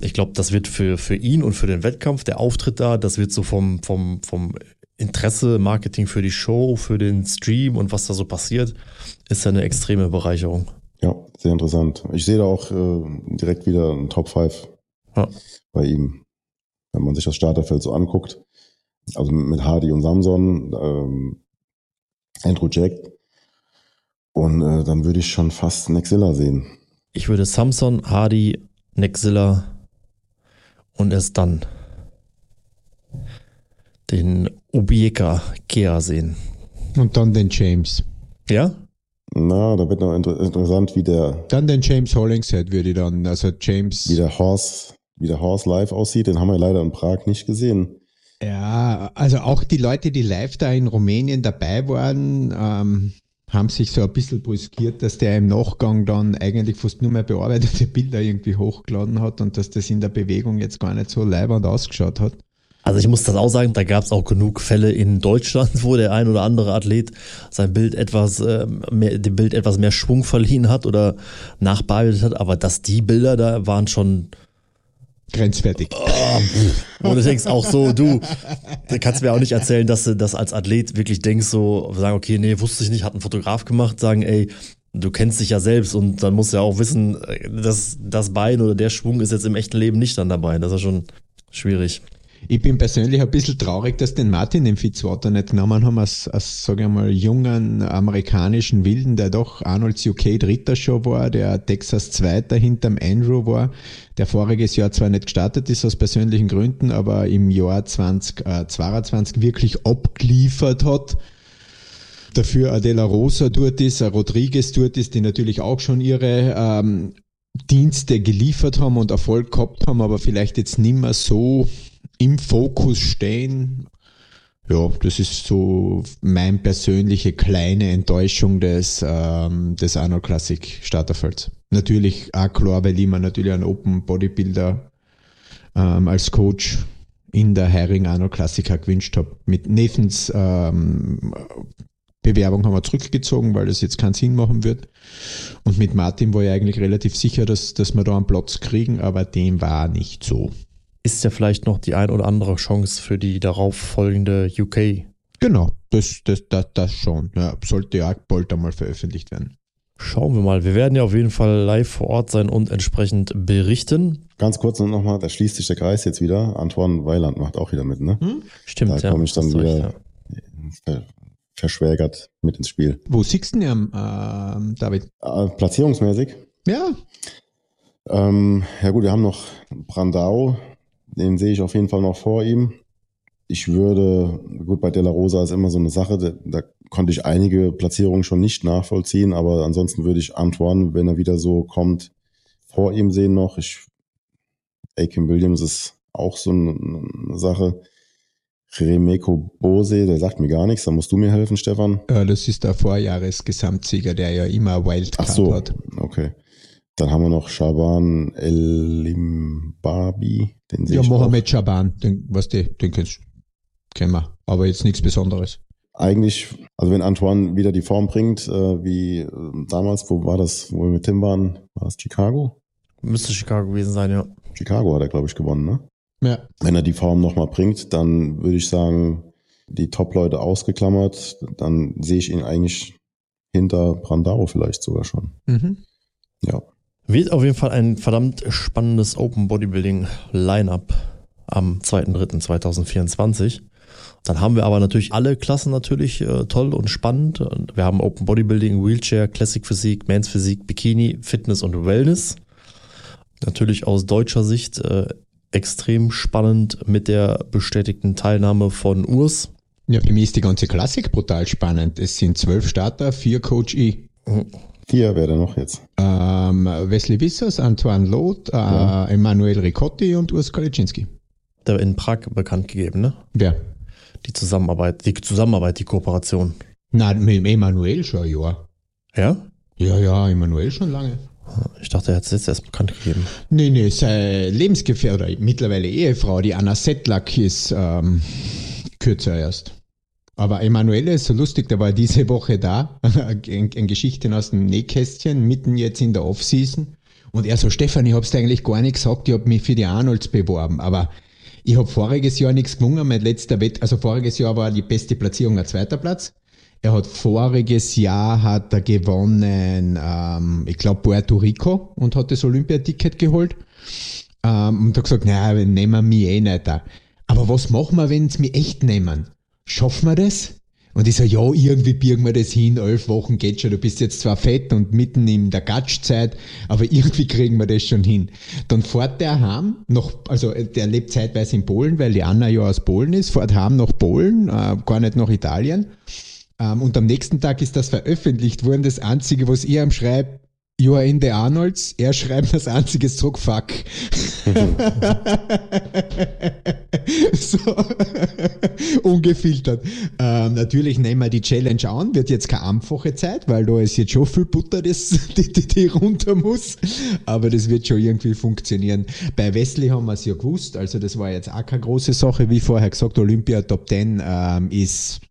Ich glaube, das wird für, für ihn und für den Wettkampf, der Auftritt da, das wird so vom, vom, vom Interesse, Marketing für die Show, für den Stream und was da so passiert, ist ja eine extreme Bereicherung. Ja, sehr interessant. Ich sehe da auch äh, direkt wieder einen Top 5 Ja. bei ihm, wenn man sich das Starterfeld so anguckt. Also mit Hardy und Samson, ähm, Andrew Jack. Und äh, dann würde ich schon fast Nexilla sehen. Ich würde Samson, Hardy, Nexilla und erst dann den Ubieka Kea sehen. Und dann den James. Ja? Na, da wird noch inter interessant, wie der, Dann den James Hollingshead würde ich dann, also James. wie der Horse, wie der Horse live aussieht. Den haben wir leider in Prag nicht gesehen. Ja, also auch die Leute, die live da in Rumänien dabei waren, ähm, haben sich so ein bisschen brüskiert, dass der im Nachgang dann eigentlich fast nur mehr bearbeitete [laughs] Bilder irgendwie hochgeladen hat und dass das in der Bewegung jetzt gar nicht so leibend ausgeschaut hat. Also ich muss das auch sagen, da gab es auch genug Fälle in Deutschland, [laughs] wo der ein oder andere Athlet sein Bild etwas äh, mehr, dem Bild etwas mehr Schwung verliehen hat oder nachbearbeitet hat, aber dass die Bilder da waren schon Grenzwertig. Und du denkst auch so, du, du kannst mir auch nicht erzählen, dass du das als Athlet wirklich denkst, so sagen, okay, nee, wusste ich nicht, hat ein Fotograf gemacht, sagen, ey, du kennst dich ja selbst und dann musst du ja auch wissen, dass das Bein oder der Schwung ist jetzt im echten Leben nicht dann dabei. Das ist schon schwierig. Ich bin persönlich ein bisschen traurig, dass den Martin den Fitzwater nicht genommen haben, als, als sage ich mal, jungen amerikanischen Wilden, der doch Arnolds UK Dritter schon war, der Texas Zweiter hinterm Andrew war, der voriges Jahr zwar nicht gestartet ist aus persönlichen Gründen, aber im Jahr 2022 wirklich abgeliefert hat. Dafür Adela Rosa dort ist, ein Rodriguez dort ist, die natürlich auch schon ihre ähm, Dienste geliefert haben und Erfolg gehabt haben, aber vielleicht jetzt nicht mehr so im Fokus stehen. Ja, das ist so mein persönliche kleine Enttäuschung des, ähm, des Arnold Classic Starterfelds. Natürlich auch klar, weil ich mir natürlich einen Open Bodybuilder ähm, als Coach in der Hiring Arnold Classic gewünscht habe. Mit Nathans ähm, Bewerbung haben wir zurückgezogen, weil das jetzt keinen Sinn machen wird. Und mit Martin war ich eigentlich relativ sicher, dass, dass wir da einen Platz kriegen, aber dem war nicht so. Ist ja vielleicht noch die ein oder andere Chance für die darauf folgende UK. Genau, das, das, das, das schon. Ja, sollte ja bald einmal veröffentlicht werden. Schauen wir mal. Wir werden ja auf jeden Fall live vor Ort sein und entsprechend berichten. Ganz kurz noch nochmal, da schließt sich der Kreis jetzt wieder. Antoine Weiland macht auch wieder mit, ne? Stimmt, Da ja. komme ich dann wieder recht, ver verschwägert mit ins Spiel. Wo siehst du denn, ähm, David? Äh, platzierungsmäßig. Ja, Ähm, ja gut, wir haben noch Brandau, den sehe ich auf jeden Fall noch vor ihm. Ich würde, gut, bei De La Rosa ist immer so eine Sache, da, da konnte ich einige Platzierungen schon nicht nachvollziehen, aber ansonsten würde ich Antoine, wenn er wieder so kommt, vor ihm sehen noch. Ich, Akim Williams ist auch so eine, Sache. Remeko Bose, der sagt mir gar nichts, da musst du mir helfen, Stefan. äh, das ist der Vorjahresgesamtsieger, der ja immer Wildcard Ach so, hat. okay. Dann haben wir noch Shaban El-Limbabi, den Ja. Mohamed Shaban, den, was die, den kennst kennen wir. Aber jetzt nichts Besonderes. Eigentlich, also wenn Antoine wieder die Form bringt, äh, wie äh, damals, wo war das, wo wir mit Tim waren, war es Chicago? Müsste Chicago gewesen sein, ja. Chicago hat er, glaube ich, gewonnen, ne? Ja. Wenn er die Form nochmal bringt, dann würde ich sagen, die Top-Leute ausgeklammert, dann sehe ich ihn eigentlich hinter Brandao vielleicht sogar schon. Mhm. Ja. Wird auf jeden Fall ein verdammt spannendes Open Bodybuilding Lineup am 2.3.2024. Dann haben wir aber natürlich alle Klassen natürlich äh, toll und spannend. Wir haben Open Bodybuilding, Wheelchair, Classic Physik, Men's Physik, Bikini, Fitness und Wellness. Natürlich aus deutscher Sicht äh, extrem spannend mit der bestätigten Teilnahme von Urs. Ja, für mich ist die ganze Klassik brutal spannend. Es sind zwölf Starter, vier Coach E. Vier wäre der noch jetzt. Ähm, Wesley Wissers, Antoine Loth, äh, Emanuel Ricotti und Urs Kaliczynski. Der in Prag bekannt gegeben, ne? Wer? Die Zusammenarbeit, die Zusammenarbeit, die Kooperation. Nein, mit dem Emanuel schon ein Jahr. Ja? Ja, ja, Emanuel schon lange. Ich dachte, er hat es jetzt erst bekannt gegeben. Nee, nee, seine Lebensgefährtin, mittlerweile Ehefrau, die Anna Settlack, ist ähm, kürzer erst. Aber Emanuele ist so lustig, der war diese Woche da, [laughs] eine eine Geschichte aus dem Nähkästchen, mitten jetzt in der Offseason. Und er so, Stefan, ich hab's dir eigentlich gar nicht gesagt, ich hab mich für die Arnolds beworben, aber ich hab voriges Jahr nichts gewonnen, mein letzter Wett, also voriges Jahr war die beste Platzierung ein zweiter Platz. Er hat voriges Jahr hat er gewonnen, ähm, ich glaube Puerto Rico und hat das Olympiaticket geholt. Ähm, und hat gesagt, naja, wir nehmen mich eh nicht da. Aber was machen wir, wenn sie mich echt nehmen? Schaffen wir das? Und ich so, ja, irgendwie birgen wir das hin, elf Wochen geht schon, du bist jetzt zwar fett und mitten in der Gatschzeit, aber irgendwie kriegen wir das schon hin. Dann fährt der heim, noch, also äh, der lebt zeitweise in Polen, weil die Anna ja aus Polen ist, fährt heim nach Polen, äh, gar nicht nach Italien. Ähm, und am nächsten Tag ist das veröffentlicht worden. Das Einzige, was ich am schreibe, You are in the Arnolds. Er schreibt das einzige zurück, fuck. [laughs] so, ungefiltert. Ähm, natürlich nehmen wir die Challenge an, wird jetzt keine einfache Zeit, weil da ist jetzt schon viel Butter, das, [laughs] die, die, die runter muss. Aber das wird schon irgendwie funktionieren. Bei Wesley haben wir es ja gewusst, also das war jetzt auch keine große Sache, wie vorher gesagt, Olympia Top 10 ähm, ist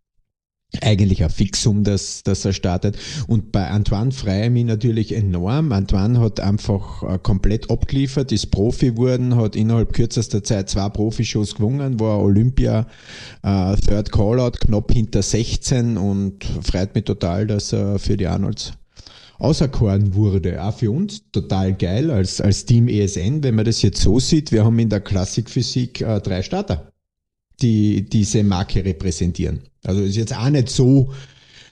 eigentlich ein Fixum, dass, dass er startet. Und bei Antoine freue ich mich natürlich enorm. Antoine hat einfach äh, komplett abgeliefert, ist Profi geworden, hat innerhalb kürzester Zeit zwei Profishows gewonnen, war Olympia äh, Third Callout, knapp hinter 16 und freut mich total, dass er für die Arnolds auserkoren wurde. Auch für uns total geil als, als Team ESN, wenn man das jetzt so sieht. Wir haben in der Klassikphysik äh, drei Starter die diese Marke repräsentieren. Also ist jetzt auch nicht so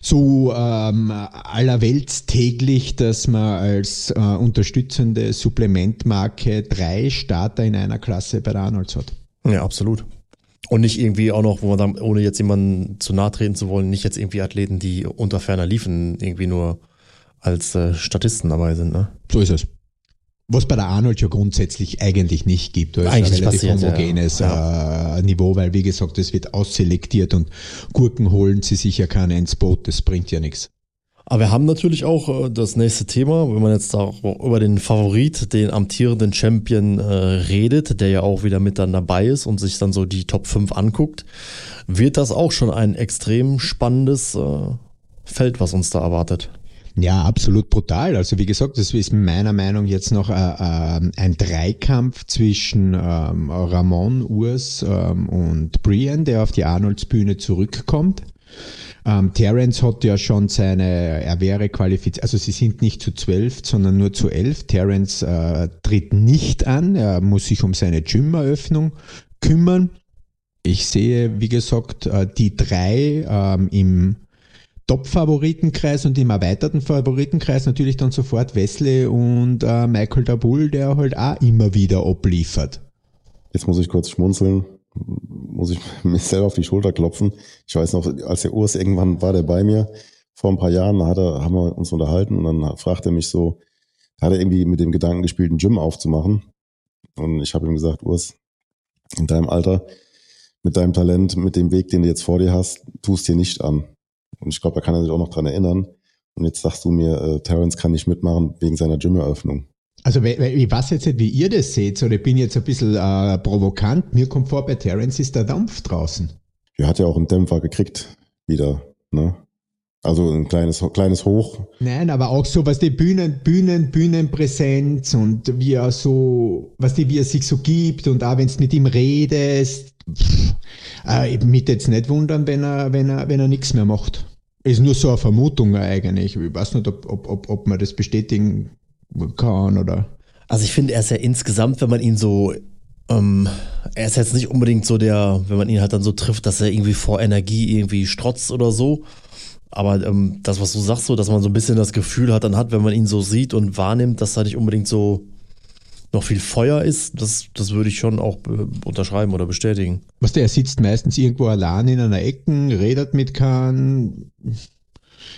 so ähm, allerweltstäglich, dass man als äh, unterstützende Supplementmarke drei Starter in einer Klasse bei der Arnolds hat. Ja, absolut. Und nicht irgendwie auch noch, wo man dann, ohne jetzt jemanden zu nahe treten zu wollen, nicht jetzt irgendwie Athleten, die unter ferner liefen, irgendwie nur als äh, Statisten dabei sind, ne? So ist es. Was bei der Arnold ja grundsätzlich eigentlich nicht gibt. Ist Eigentlich ein relativ passiert, ja. homogenes Äh, Niveau, weil wie gesagt, es wird ausselektiert und Gurken holen sie sich ja keine ins Boot, das bringt ja nichts. Aber wir haben natürlich auch äh, das nächste Thema, wenn man jetzt da auch über den Favorit, den amtierenden Champion äh, redet, der ja auch wieder mit dann dabei ist und sich dann so die Top 5 anguckt, wird das auch schon ein extrem spannendes äh, Feld, was uns da erwartet. Ja, absolut brutal. Also wie gesagt, das ist meiner Meinung jetzt noch äh, äh, ein Dreikampf zwischen ähm, Ramon, Urs ähm, und Brian, der auf die Arnolds-Bühne zurückkommt. Ähm, Terence hat ja schon seine, er wäre qualifiziert, also sie sind nicht zu zwölf, sondern nur zu elf. Terence äh, tritt nicht an, er muss sich um seine Gym-Eröffnung kümmern. Ich sehe, wie gesagt, äh, die drei ähm, im Top-Favoritenkreis und im erweiterten Favoritenkreis natürlich dann sofort Wesley und äh, Michael Dabul, der halt auch immer wieder abliefert. Jetzt muss ich kurz schmunzeln, muss ich [laughs] mich selber auf die Schulter klopfen. Ich weiß noch, als der Urs irgendwann war der bei mir, vor ein paar Jahren, hat er, haben wir uns unterhalten und dann fragte er mich so, hat er irgendwie mit dem Gedanken gespielt, ein Gym aufzumachen. Und ich habe ihm gesagt, Urs, in deinem Alter, mit deinem Talent, mit dem Weg, den du jetzt vor dir hast, tust dir nicht an. Und ich glaube, da kann er sich auch noch dran erinnern. Und jetzt sagst du mir, äh, Terence kann nicht mitmachen wegen seiner Gym-Eröffnung. Also ich weiß jetzt nicht, wie ihr das seht, oder ich bin jetzt ein bisschen äh, provokant. Mir kommt vor, bei Terence ist der Dampf draußen. Er hat ja auch einen Dämpfer gekriegt wieder. Ne? Also ein kleines, kleines Hoch. Nein, aber auch so, was die Bühnen, Bühnen, Bühnenpräsenz und wie er so, was die, wie er sich so gibt und auch wenn du mit ihm redest, pff, äh, mich jetzt nicht wundern, wenn er, wenn er, wenn er nichts mehr macht. Ist nur so eine Vermutung eigentlich. Ich weiß nicht, ob, ob, ob, ob man das bestätigen kann oder. Also ich finde, er ist ja insgesamt, wenn man ihn so, ähm, er ist jetzt nicht unbedingt so der, wenn man ihn halt dann so trifft, dass er irgendwie vor Energie irgendwie strotzt oder so. Aber ähm, das, was du sagst, so, dass man so ein bisschen das Gefühl hat, dann hat, wenn man ihn so sieht und wahrnimmt, dass er nicht unbedingt so noch viel Feuer ist, das, das würde ich schon auch unterschreiben oder bestätigen. Was der, er sitzt meistens irgendwo allein in einer Ecke, redet mit keinem.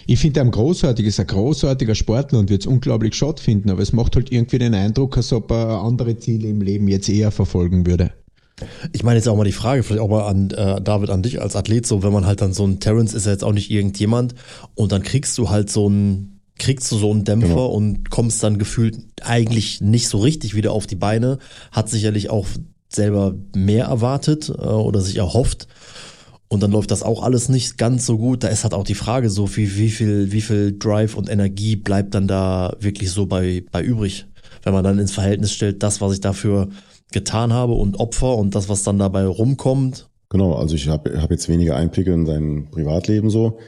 Ich finde ihn großartig, ist ein großartiger Sportler und wird es unglaublich schade finden, aber es macht halt irgendwie den Eindruck, als ob er andere Ziele im Leben jetzt eher verfolgen würde. Ich meine jetzt auch mal die Frage, vielleicht auch mal an äh, David, an dich als Athlet, so wenn man halt dann so ein Terence ist ja jetzt auch nicht irgendjemand und dann kriegst du halt so ein, kriegst du so einen Dämpfer genau. und kommst dann gefühlt eigentlich nicht so richtig wieder auf die Beine, hat sicherlich auch selber mehr erwartet äh, oder sich erhofft. Und dann läuft das auch alles nicht ganz so gut. Da ist halt auch die Frage so, wie, wie viel, wie viel Drive und Energie bleibt dann da wirklich so bei, bei übrig? Wenn man dann ins Verhältnis stellt, das, was ich dafür getan habe und Opfer und das, was dann dabei rumkommt. Genau, also ich habe hab jetzt weniger Einblicke in sein Privatleben so.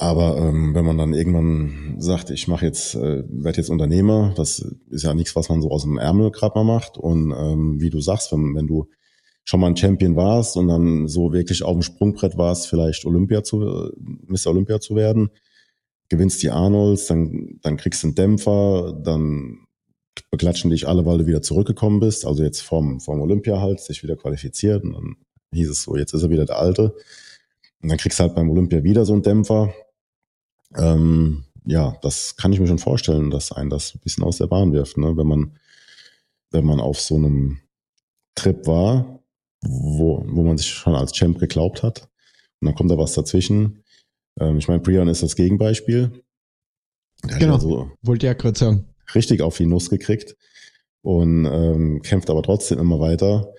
Aber ähm, wenn man dann irgendwann sagt, ich mache jetzt, äh, werde jetzt Unternehmer, das ist ja nichts, was man so aus dem Ärmel gerade mal macht. Und ähm, wie du sagst, wenn, wenn du schon mal ein Champion warst und dann so wirklich auf dem Sprungbrett warst, vielleicht Olympia zu, äh, Mr. Olympia zu werden, gewinnst die Arnolds, dann, dann kriegst du einen Dämpfer, dann beklatschen dich alle, weil du wieder zurückgekommen bist, also jetzt vom, vom Olympia halt, sich wieder qualifiziert und dann hieß es so, jetzt ist er wieder der Alte. Und dann kriegst du halt beim Olympia wieder so einen Dämpfer. Ähm, ja, das kann ich mir schon vorstellen, dass einen das ein bisschen aus der Bahn wirft, ne? wenn man, wenn man auf so einem Trip war, wo, wo man sich schon als Champ geglaubt hat. Und dann kommt da was dazwischen. Ähm, ich meine, Prion ist das Gegenbeispiel. Der genau, also, wollte ja gerade sagen richtig auf die Nuss gekriegt und ähm, kämpft aber trotzdem immer weiter.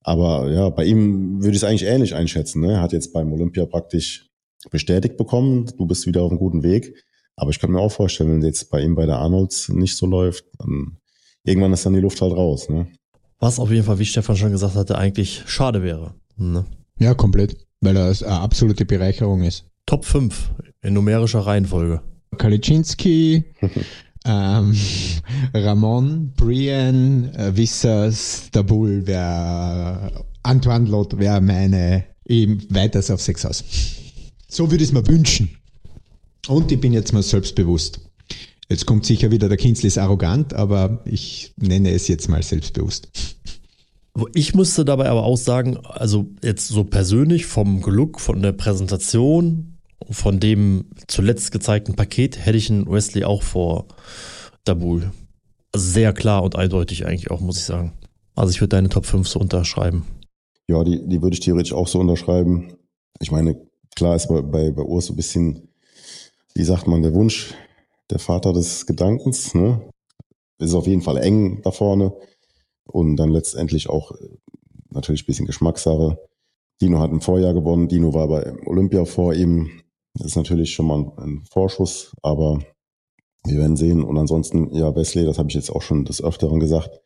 Aber ja, bei ihm würde ich es eigentlich ähnlich einschätzen. Ne? Er hat jetzt beim Olympia praktisch bestätigt bekommen, du bist wieder auf einem guten Weg. Aber ich kann mir auch vorstellen, wenn jetzt bei ihm bei der Arnolds nicht so läuft, dann irgendwann ist dann die Luft halt raus. Ne? Was auf jeden Fall, wie Stefan schon gesagt hatte, eigentlich schade wäre. Ne? Ja, komplett, weil das eine absolute Bereicherung ist. Top 5 in numerischer Reihenfolge. Kaliczynski, [laughs] ähm, Ramon, Brian, äh, Wissers, der Bull wäre, Antoine Lot wäre meine, eben weiters auf 6 aus. So würde ich es mir wünschen. Und ich bin jetzt mal selbstbewusst. Jetzt kommt sicher wieder der Kinzli ist arrogant, aber ich nenne es jetzt mal selbstbewusst. Ich musste dabei aber auch sagen, also jetzt so persönlich vom Glück, von der Präsentation, von dem zuletzt gezeigten Paket hätte ich einen Wesley auch vor Dabul. Also sehr klar und eindeutig eigentlich auch, muss ich sagen. Also ich würde deine Top 5 so unterschreiben. Ja, die, die würde ich theoretisch auch so unterschreiben. Ich meine, klar ist bei, bei, bei Urs so ein bisschen, wie sagt man, der Wunsch, der Vater des Gedankens, ne? Ist auf jeden Fall eng da vorne. Und dann letztendlich auch äh, natürlich ein bisschen Geschmackssache. Dino hat im Vorjahr gewonnen, Dino war bei Olympia vor ihm. Das ist natürlich schon mal ein Vorschuss, aber wir werden sehen. Und ansonsten, ja, Wesley, das habe ich jetzt auch schon des Öfteren gesagt,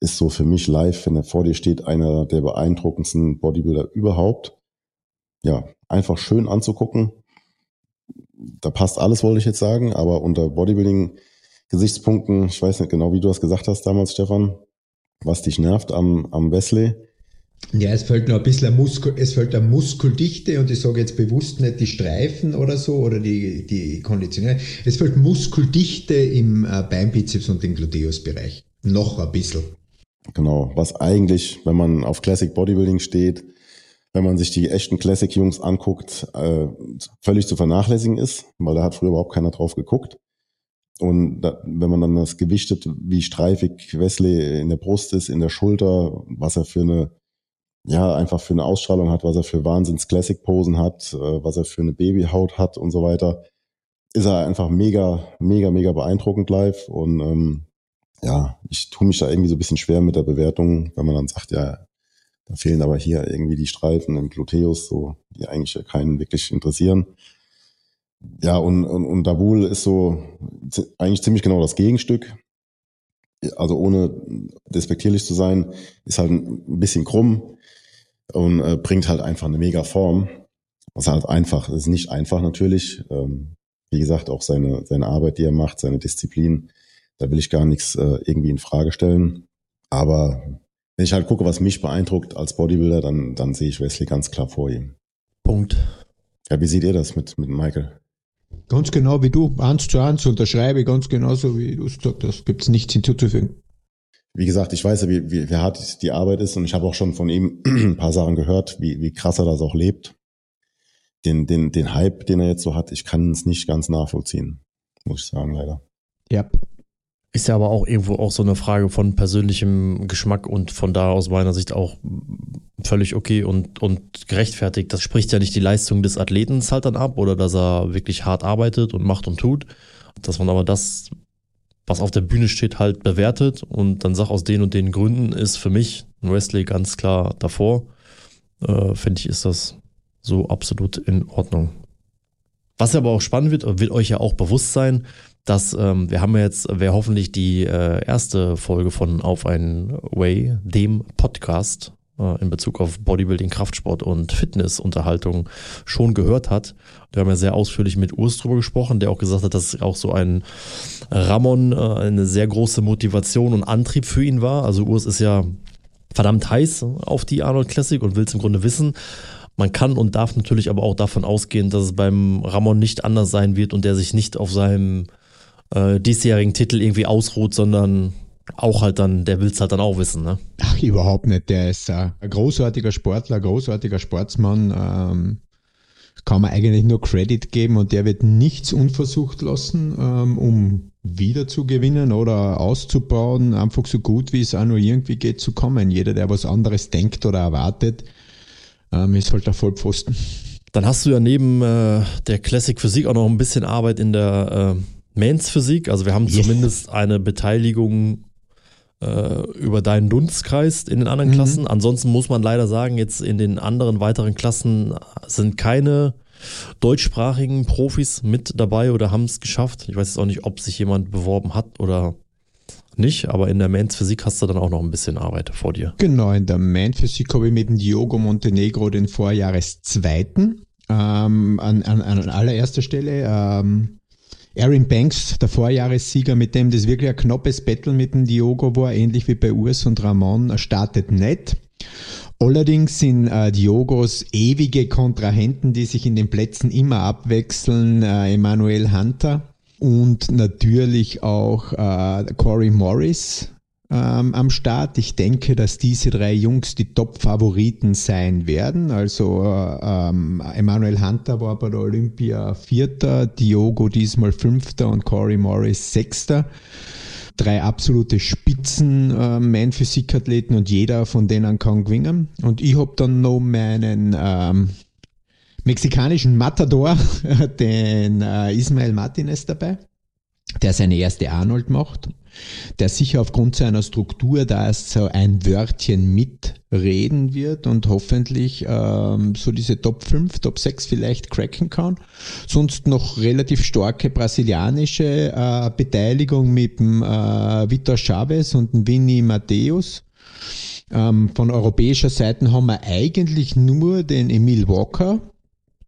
ist so für mich live, wenn er vor dir steht, einer der beeindruckendsten Bodybuilder überhaupt. Ja, einfach schön anzugucken. Da passt alles, wollte ich jetzt sagen, aber unter Bodybuilding-Gesichtspunkten, ich weiß nicht genau, wie du das gesagt hast damals, Stefan, was dich nervt am, am Wesley. Ja, es fällt noch ein bisschen Muskel, es fällt eine Muskeldichte und ich sage jetzt bewusst nicht die Streifen oder so oder die, die Konditionelle. Es fällt Muskeldichte im äh, Beinbizeps und im Gluteusbereich. Noch ein bisschen. Genau, was eigentlich, wenn man auf Classic Bodybuilding steht, wenn man sich die echten Classic-Jungs anguckt, äh, völlig zu vernachlässigen ist, weil da hat früher überhaupt keiner drauf geguckt. Und da, wenn man dann das gewichtet, wie streifig Wesley in der Brust ist, in der Schulter, was er für eine, ja, einfach für eine Ausstrahlung hat, was er für Wahnsinns-Classic-Posen hat, äh, was er für eine Babyhaut hat und so weiter, ist er einfach mega, mega, mega beeindruckend live. Und ähm, ja, ich tue mich da irgendwie so ein bisschen schwer mit der Bewertung, wenn man dann sagt, ja, fehlen aber hier irgendwie die Streifen im Gluteus, so, die eigentlich keinen wirklich interessieren. Ja, und, und, und Dabul ist so eigentlich ziemlich genau das Gegenstück. Also ohne despektierlich zu sein, ist halt ein bisschen krumm und äh, bringt halt einfach eine mega Form. Was halt einfach, ist nicht einfach natürlich. Ähm, wie gesagt, auch seine, seine Arbeit, die er macht, seine Disziplin, da will ich gar nichts äh, irgendwie in Frage stellen. Aber wenn ich halt gucke, was mich beeindruckt als Bodybuilder, dann, dann sehe ich Wesley ganz klar vor ihm. Punkt. Ja, wie seht ihr das mit, mit Michael? Ganz genau wie du, eins zu eins unterschreibe, ganz genauso wie du es gesagt hast. Gibt es nichts hinzuzufügen. Wie gesagt, ich weiß ja, wie, wie, wie hart die Arbeit ist und ich habe auch schon von ihm [clears throat] ein paar Sachen gehört, wie, wie krass er das auch lebt. Den, den, den Hype, den er jetzt so hat, ich kann es nicht ganz nachvollziehen, muss ich sagen, leider. Ja. Ist ja aber auch irgendwo auch so eine Frage von persönlichem Geschmack und von da aus meiner Sicht auch völlig okay und, und gerechtfertigt. Das spricht ja nicht die Leistung des Athleten halt dann ab oder dass er wirklich hart arbeitet und macht und tut. Dass man aber das, was auf der Bühne steht, halt bewertet und dann sagt, aus den und den Gründen ist für mich ein Wesley ganz klar davor. Äh, Finde ich, ist das so absolut in Ordnung. Was aber auch spannend wird, wird euch ja auch bewusst sein, dass ähm, wir haben jetzt, wer hoffentlich die äh, erste Folge von Auf ein Way, dem Podcast äh, in Bezug auf Bodybuilding, Kraftsport und Fitnessunterhaltung schon gehört hat. Wir haben ja sehr ausführlich mit Urs drüber gesprochen, der auch gesagt hat, dass auch so ein Ramon äh, eine sehr große Motivation und Antrieb für ihn war. Also Urs ist ja verdammt heiß auf die Arnold Classic und will es im Grunde wissen. Man kann und darf natürlich aber auch davon ausgehen, dass es beim Ramon nicht anders sein wird und der sich nicht auf seinem äh, diesjährigen Titel irgendwie ausruht, sondern auch halt dann, der will es halt dann auch wissen, ne? Ach, überhaupt nicht. Der ist äh, ein großartiger Sportler, ein großartiger Sportsmann. Ähm, kann man eigentlich nur Credit geben und der wird nichts unversucht lassen, ähm, um wieder zu gewinnen oder auszubauen, einfach so gut wie es auch nur irgendwie geht zu kommen. Jeder, der was anderes denkt oder erwartet, ähm, ist halt der Vollpfosten. Dann hast du ja neben äh, der Classic Physik auch noch ein bisschen Arbeit in der äh, Mains Physik. Also wir haben yes. zumindest eine Beteiligung äh, über deinen Dunstkreis in den anderen mhm. Klassen. Ansonsten muss man leider sagen, jetzt in den anderen weiteren Klassen sind keine deutschsprachigen Profis mit dabei oder haben es geschafft. Ich weiß jetzt auch nicht, ob sich jemand beworben hat oder nicht, aber in der Mains Physik hast du dann auch noch ein bisschen Arbeit vor dir. Genau, in der Mains Physik habe ich mit dem Diogo Montenegro den Vorjahreszweiten ähm, an, an, an allererster Stelle. Ähm, Aaron Banks, der Vorjahressieger, mit dem das wirklich ein knappes Battle mit dem Diogo war, ähnlich wie bei Urs und Ramon, startet nicht. Allerdings sind äh, Diogos ewige Kontrahenten, die sich in den Plätzen immer abwechseln, äh, Emmanuel Hunter und natürlich auch äh, Corey Morris, ähm, am Start. Ich denke, dass diese drei Jungs die Top-Favoriten sein werden. Also äh, ähm, Emmanuel Hunter war bei der Olympia Vierter, Diogo diesmal Fünfter und Corey Morris Sechster. Drei absolute Spitzen äh, Man-Physik-Athleten und jeder von denen kann gewinnen. Und ich habe dann noch meinen ähm, mexikanischen Matador, [laughs] den äh, Ismael Martinez dabei, der seine erste Arnold macht der sicher aufgrund seiner Struktur, da es so ein Wörtchen mit reden wird und hoffentlich ähm, so diese Top 5, Top 6 vielleicht cracken kann. Sonst noch relativ starke brasilianische äh, Beteiligung mit dem äh, Vitor Chavez und dem Vini Mateus. Ähm, von europäischer Seite haben wir eigentlich nur den Emil Walker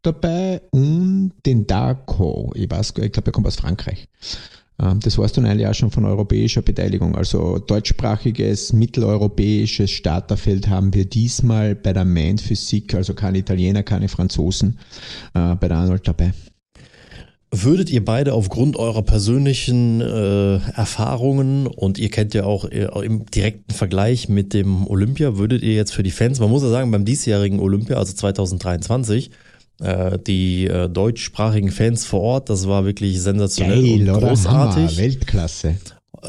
dabei und den Darko. Ich weiß, ich glaube, er kommt aus Frankreich. Ähm, das war es dann eigentlich auch schon von europäischer Beteiligung. Also deutschsprachiges, mitteleuropäisches Starterfeld haben wir diesmal bei der Main Physik, also keine Italiener, keine Franzosen, äh, bei der Arnold dabei. Würdet ihr beide aufgrund eurer persönlichen äh, Erfahrungen und ihr kennt ja auch äh, im direkten Vergleich mit dem Olympia, würdet ihr jetzt für die Fans, man muss ja sagen, beim diesjährigen Olympia, also 2023, äh, die äh, deutschsprachigen Fans vor Ort. Das war wirklich sensationell Geil, und großartig. Hammer, Weltklasse.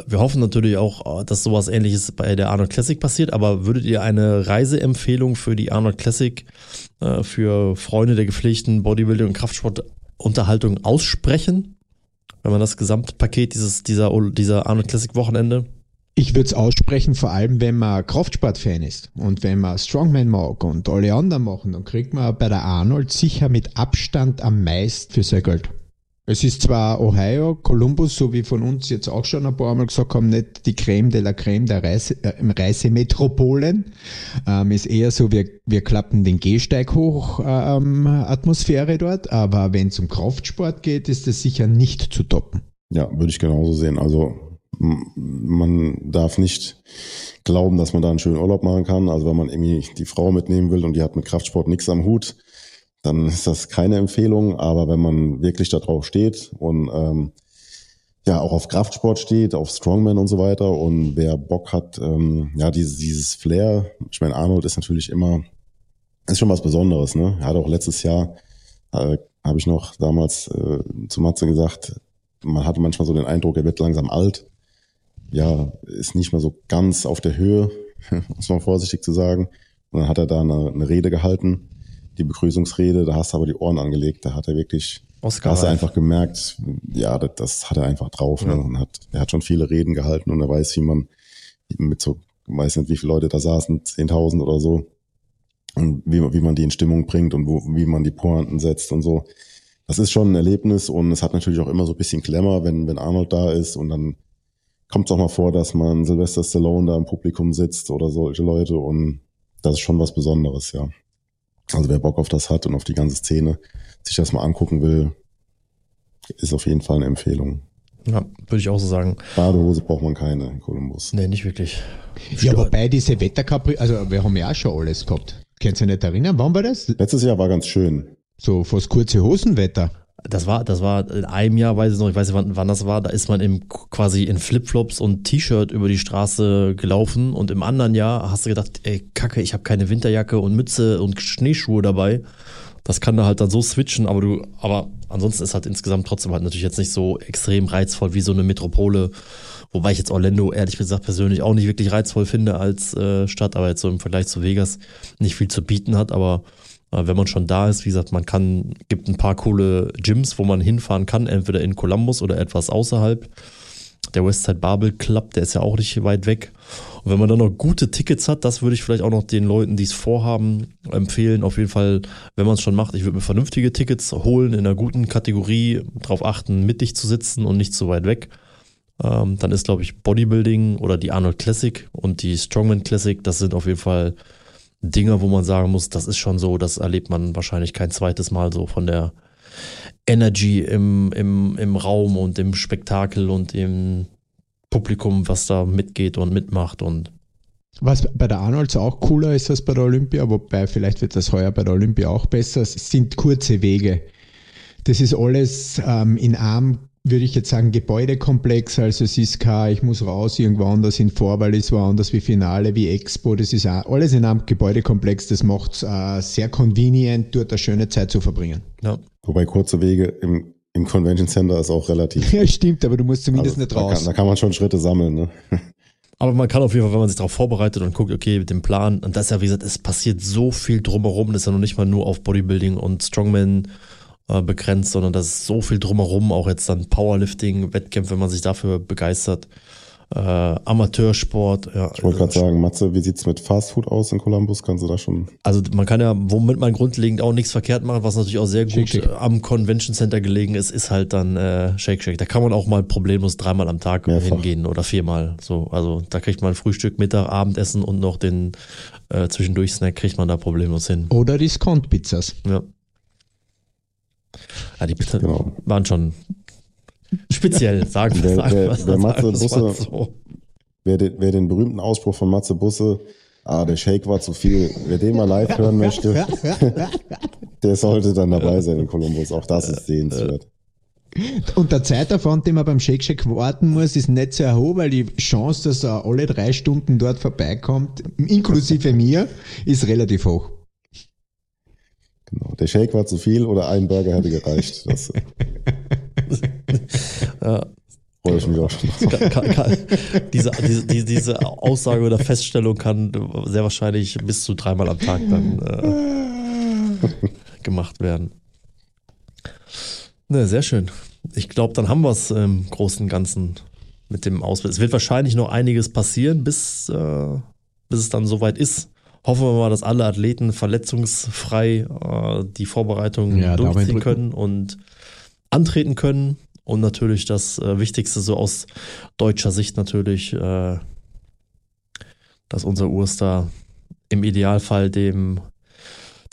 Wir hoffen natürlich auch, dass sowas ähnliches bei der Arnold Classic passiert, aber würdet ihr eine Reiseempfehlung für die Arnold Classic äh, für Freunde der gepflegten Bodybuilding und Kraftsportunterhaltung aussprechen? Wenn man das Gesamtpaket dieses, dieser, dieser Arnold Classic Wochenende ich würde es aussprechen, vor allem wenn man Kraftsportfan ist und wenn man Strongman mag und alle anderen machen, dann kriegt man bei der Arnold sicher mit Abstand am meisten für sein Geld. Es ist zwar Ohio, Columbus, so wie von uns jetzt auch schon ein paar Mal gesagt haben, nicht die Creme de la Creme der Reise, äh, Reisemetropolen. Ähm, ist eher so, wir, wir klappen den Gehsteig hoch, ähm, Atmosphäre dort. Aber wenn es um Kraftsport geht, ist das sicher nicht zu toppen. Ja, würde ich genauso sehen. Also man darf nicht glauben, dass man da einen schönen Urlaub machen kann. Also wenn man irgendwie die Frau mitnehmen will und die hat mit Kraftsport nichts am Hut, dann ist das keine Empfehlung. Aber wenn man wirklich da drauf steht und ähm, ja auch auf Kraftsport steht, auf Strongman und so weiter und wer Bock hat, ähm, ja dieses, dieses Flair. Ich meine, Arnold ist natürlich immer ist schon was Besonderes. Ne? Er hat auch letztes Jahr äh, habe ich noch damals äh, zu Matze gesagt, man hatte manchmal so den Eindruck, er wird langsam alt ja, ist nicht mehr so ganz auf der Höhe, [laughs] muss man vorsichtig zu sagen. Und dann hat er da eine, eine Rede gehalten, die Begrüßungsrede, da hast du aber die Ohren angelegt, da hat er wirklich, Oscar hast du einfach gemerkt, ja, das, das hat er einfach drauf. Ja. Ne? Und hat, er hat schon viele Reden gehalten und er weiß, wie man mit so, weiß nicht, wie viele Leute da saßen, 10.000 oder so, und wie, wie man die in Stimmung bringt und wo, wie man die Pointen setzt und so. Das ist schon ein Erlebnis und es hat natürlich auch immer so ein bisschen Klemmer, wenn, wenn Arnold da ist und dann kommt es auch mal vor, dass man Sylvester Stallone da im Publikum sitzt oder solche Leute und das ist schon was Besonderes, ja. Also wer Bock auf das hat und auf die ganze Szene sich das mal angucken will, ist auf jeden Fall eine Empfehlung. Ja, würde ich auch so sagen. Badehose braucht man keine in Columbus. Nee, nicht wirklich. Ja, wobei diese Wetterkapri, also wir haben ja auch schon alles gehabt. Kennst du dich nicht erinnern? Wann war das? Letztes Jahr war ganz schön. So fast kurze Hosenwetter das war, das war in einem Jahr, weiß ich noch, ich weiß nicht, wann, wann das war, da ist man im, quasi in Flipflops und T-Shirt über die Straße gelaufen und im anderen Jahr hast du gedacht, ey, kacke, ich habe keine Winterjacke und Mütze und Schneeschuhe dabei. Das kann da halt dann so switchen, aber du, aber ansonsten ist halt insgesamt trotzdem halt natürlich jetzt nicht so extrem reizvoll wie so eine Metropole, wobei ich jetzt Orlando ehrlich gesagt persönlich auch nicht wirklich reizvoll finde als äh, Stadt, aber jetzt so im Vergleich zu Vegas nicht viel zu bieten hat, aber wenn man schon da ist, wie gesagt, man kann, gibt ein paar coole Gyms, wo man hinfahren kann, entweder in Columbus oder etwas außerhalb. Der Westside Babel Club, der ist ja auch nicht weit weg. Und wenn man dann noch gute Tickets hat, das würde ich vielleicht auch noch den Leuten, die es vorhaben, empfehlen. Auf jeden Fall, wenn man es schon macht, ich würde mir vernünftige Tickets holen, in einer guten Kategorie, darauf achten, mittig zu sitzen und nicht zu weit weg. Ähm, dann ist, glaube ich, Bodybuilding oder die Arnold Classic und die Strongman Classic, das sind auf jeden Fall Dinge, wo man sagen muss, das ist schon so, das erlebt man wahrscheinlich kein zweites Mal so von der Energy im, im, im Raum und im Spektakel und im Publikum, was da mitgeht und mitmacht und was bei der Arnolds auch cooler ist als bei der Olympia, wobei vielleicht wird das heuer bei der Olympia auch besser, sind kurze Wege. Das ist alles ähm, in einem würde ich jetzt sagen, Gebäudekomplex. Also es ist kein, ich muss raus irgendwo anders hin vor, weil es war anders wie Finale, wie Expo. Das ist auch alles in einem Gebäudekomplex. Das macht es äh, sehr convenient, dort eine schöne Zeit zu verbringen. Ja. Wobei kurze Wege im, im Convention Center ist auch relativ. [laughs] ja, stimmt, aber du musst zumindest also, nicht raus. Da kann, da kann man schon Schritte sammeln. Ne? [laughs] Aber man kann auf jeden Fall, wenn man sich darauf vorbereitet und guckt, okay, mit dem Plan, und das ist ja, wie gesagt, es passiert so viel drumherum, das ist ja noch nicht mal nur auf Bodybuilding und Strongman äh, begrenzt, sondern das ist so viel drumherum, auch jetzt dann Powerlifting, Wettkämpfe, wenn man sich dafür begeistert. äh, Amateursport. Ja, Ich wollte gerade sagen, Matze, wie sieht's mit Fastfood aus in Columbus? Kannst du da schon? Also man kann ja, womit man grundlegend auch nichts verkehrt machen, was natürlich auch sehr gut Shake, Shake. äh, am Convention Center gelegen ist, ist halt dann äh, Shake Shake. Da kann man auch mal problemlos dreimal am Tag Mehrfach. hingehen oder viermal. So, also da kriegt man Frühstück, Mittag, Abendessen und noch den äh, zwischendurch Snack kriegt man da problemlos hin. Oder Discount-Pizzas. Ja. Ja, die Pizza Genau. waren schon speziell, [laughs] sagen wir Wer- wer- Matze Busse- so. Wer den, wer den berühmten Ausspruch von Matze Busse, ah, der Shake war zu viel, wer den mal live hören möchte, [laughs] der sollte dann dabei sein in Columbus. Auch das ist sehenswert. Und der Zeitaufwand, den man beim Shake Shack warten muss, ist nicht sehr hoch, weil die Chance, dass er alle drei Stunden dort vorbeikommt, inklusive mir, ist relativ hoch. Genau. Der Shake war zu viel oder ein Burger hätte gereicht. Das äh, [laughs] Ja, freue ich mich auch schon. diese, diese, diese- diese Aussage oder Feststellung kann sehr wahrscheinlich bis zu dreimal am Tag dann äh, gemacht werden. Ne, sehr schön. Ich glaube, dann haben wir es im Großen und Ganzen mit dem Ausblick. Es wird wahrscheinlich noch einiges passieren, bis, äh, bis es dann soweit ist. Hoffen wir mal, dass alle Athleten verletzungsfrei äh, die Vorbereitung Ja, durchziehen können und antreten können. Und natürlich das äh, Wichtigste so aus deutscher Sicht natürlich, äh, dass unser Urstar im Idealfall dem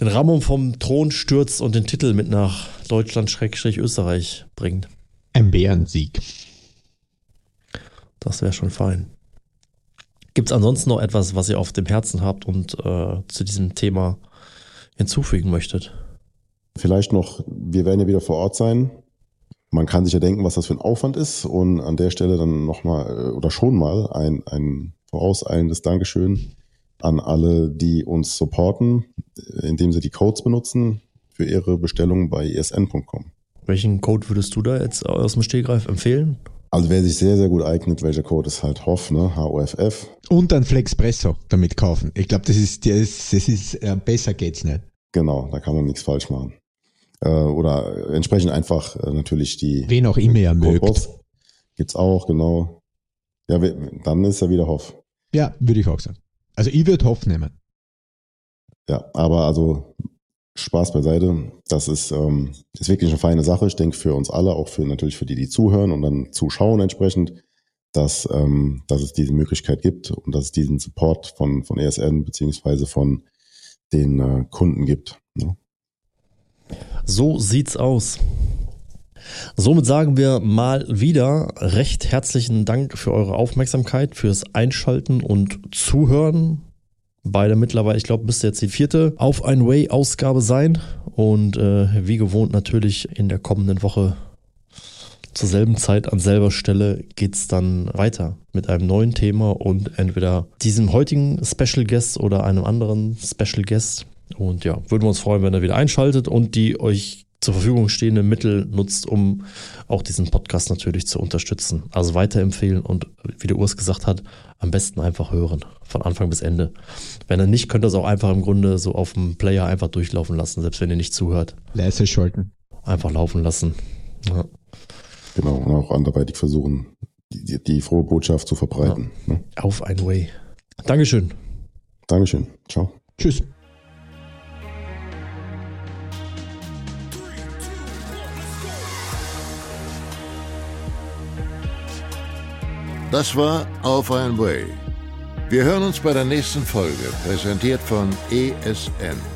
den Ramon vom Thron stürzt und den Titel mit nach Deutschland-Österreich bringt. Ein Bärensieg. Das wäre schon fein. Gibt es ansonsten noch etwas, was ihr auf dem Herzen habt und äh, zu diesem Thema hinzufügen möchtet? Vielleicht noch, wir werden ja wieder vor Ort sein. Man kann sich ja denken, was das für ein Aufwand ist. Und an der Stelle dann nochmal oder schon mal ein, ein vorauseilendes Dankeschön an alle, die uns supporten, indem sie die Codes benutzen für ihre Bestellung bei esn.com. Welchen Code würdest du da jetzt aus dem Stehgreif empfehlen? Also wer sich sehr, sehr gut eignet, welcher Code ist halt HOFF, ne? H-O-F-F. Und ein Flexpresso damit kaufen. Ich glaube, das ist, das, das ist, äh, besser geht's nicht. Genau, da kann man nichts falsch machen. Äh, oder entsprechend einfach äh, natürlich die Wen auch immer er Code mögt. Gibt's auch, genau. Ja, dann ist er wieder Hoff. Ja, würde ich auch sagen. Also ich würde Hoff nehmen. Ja, aber also Spaß beiseite. Das ist, ähm, ist wirklich eine feine Sache. Ich denke für uns alle, auch für natürlich für die, die zuhören und dann zuschauen entsprechend, dass, ähm, dass es diese Möglichkeit gibt und dass es diesen Support von, von ESN beziehungsweise von den äh, Kunden gibt. Ne? So sieht's aus. Somit sagen wir mal wieder recht herzlichen Dank für eure Aufmerksamkeit, fürs Einschalten und Zuhören. Beide mittlerweile, ich glaube, müsste jetzt die vierte auf ein Way-Ausgabe sein. Und äh, wie gewohnt natürlich in der kommenden Woche zur selben Zeit an selber Stelle geht's dann weiter mit einem neuen Thema und entweder diesem heutigen Special Guest oder einem anderen Special Guest. Und ja, würden wir uns freuen, wenn ihr wieder einschaltet und die euch zur Verfügung stehenden Mittel nutzt, um auch diesen Podcast natürlich zu unterstützen. Also weiterempfehlen und wie der Urs gesagt hat, am besten einfach hören. Von Anfang bis Ende. Wenn er nicht, könnt ihr es auch einfach im Grunde so auf dem Player einfach durchlaufen lassen, selbst wenn ihr nicht zuhört. Leise schalten. Einfach laufen lassen. Ja. Genau. Und auch anderweitig versuchen, die, die, die frohe Botschaft zu verbreiten. Ne? Auf ein Way. Dankeschön. Dankeschön. Ciao. Tschüss. Das war Auf ein Way. Wir hören uns bei der nächsten Folge, präsentiert von ESN.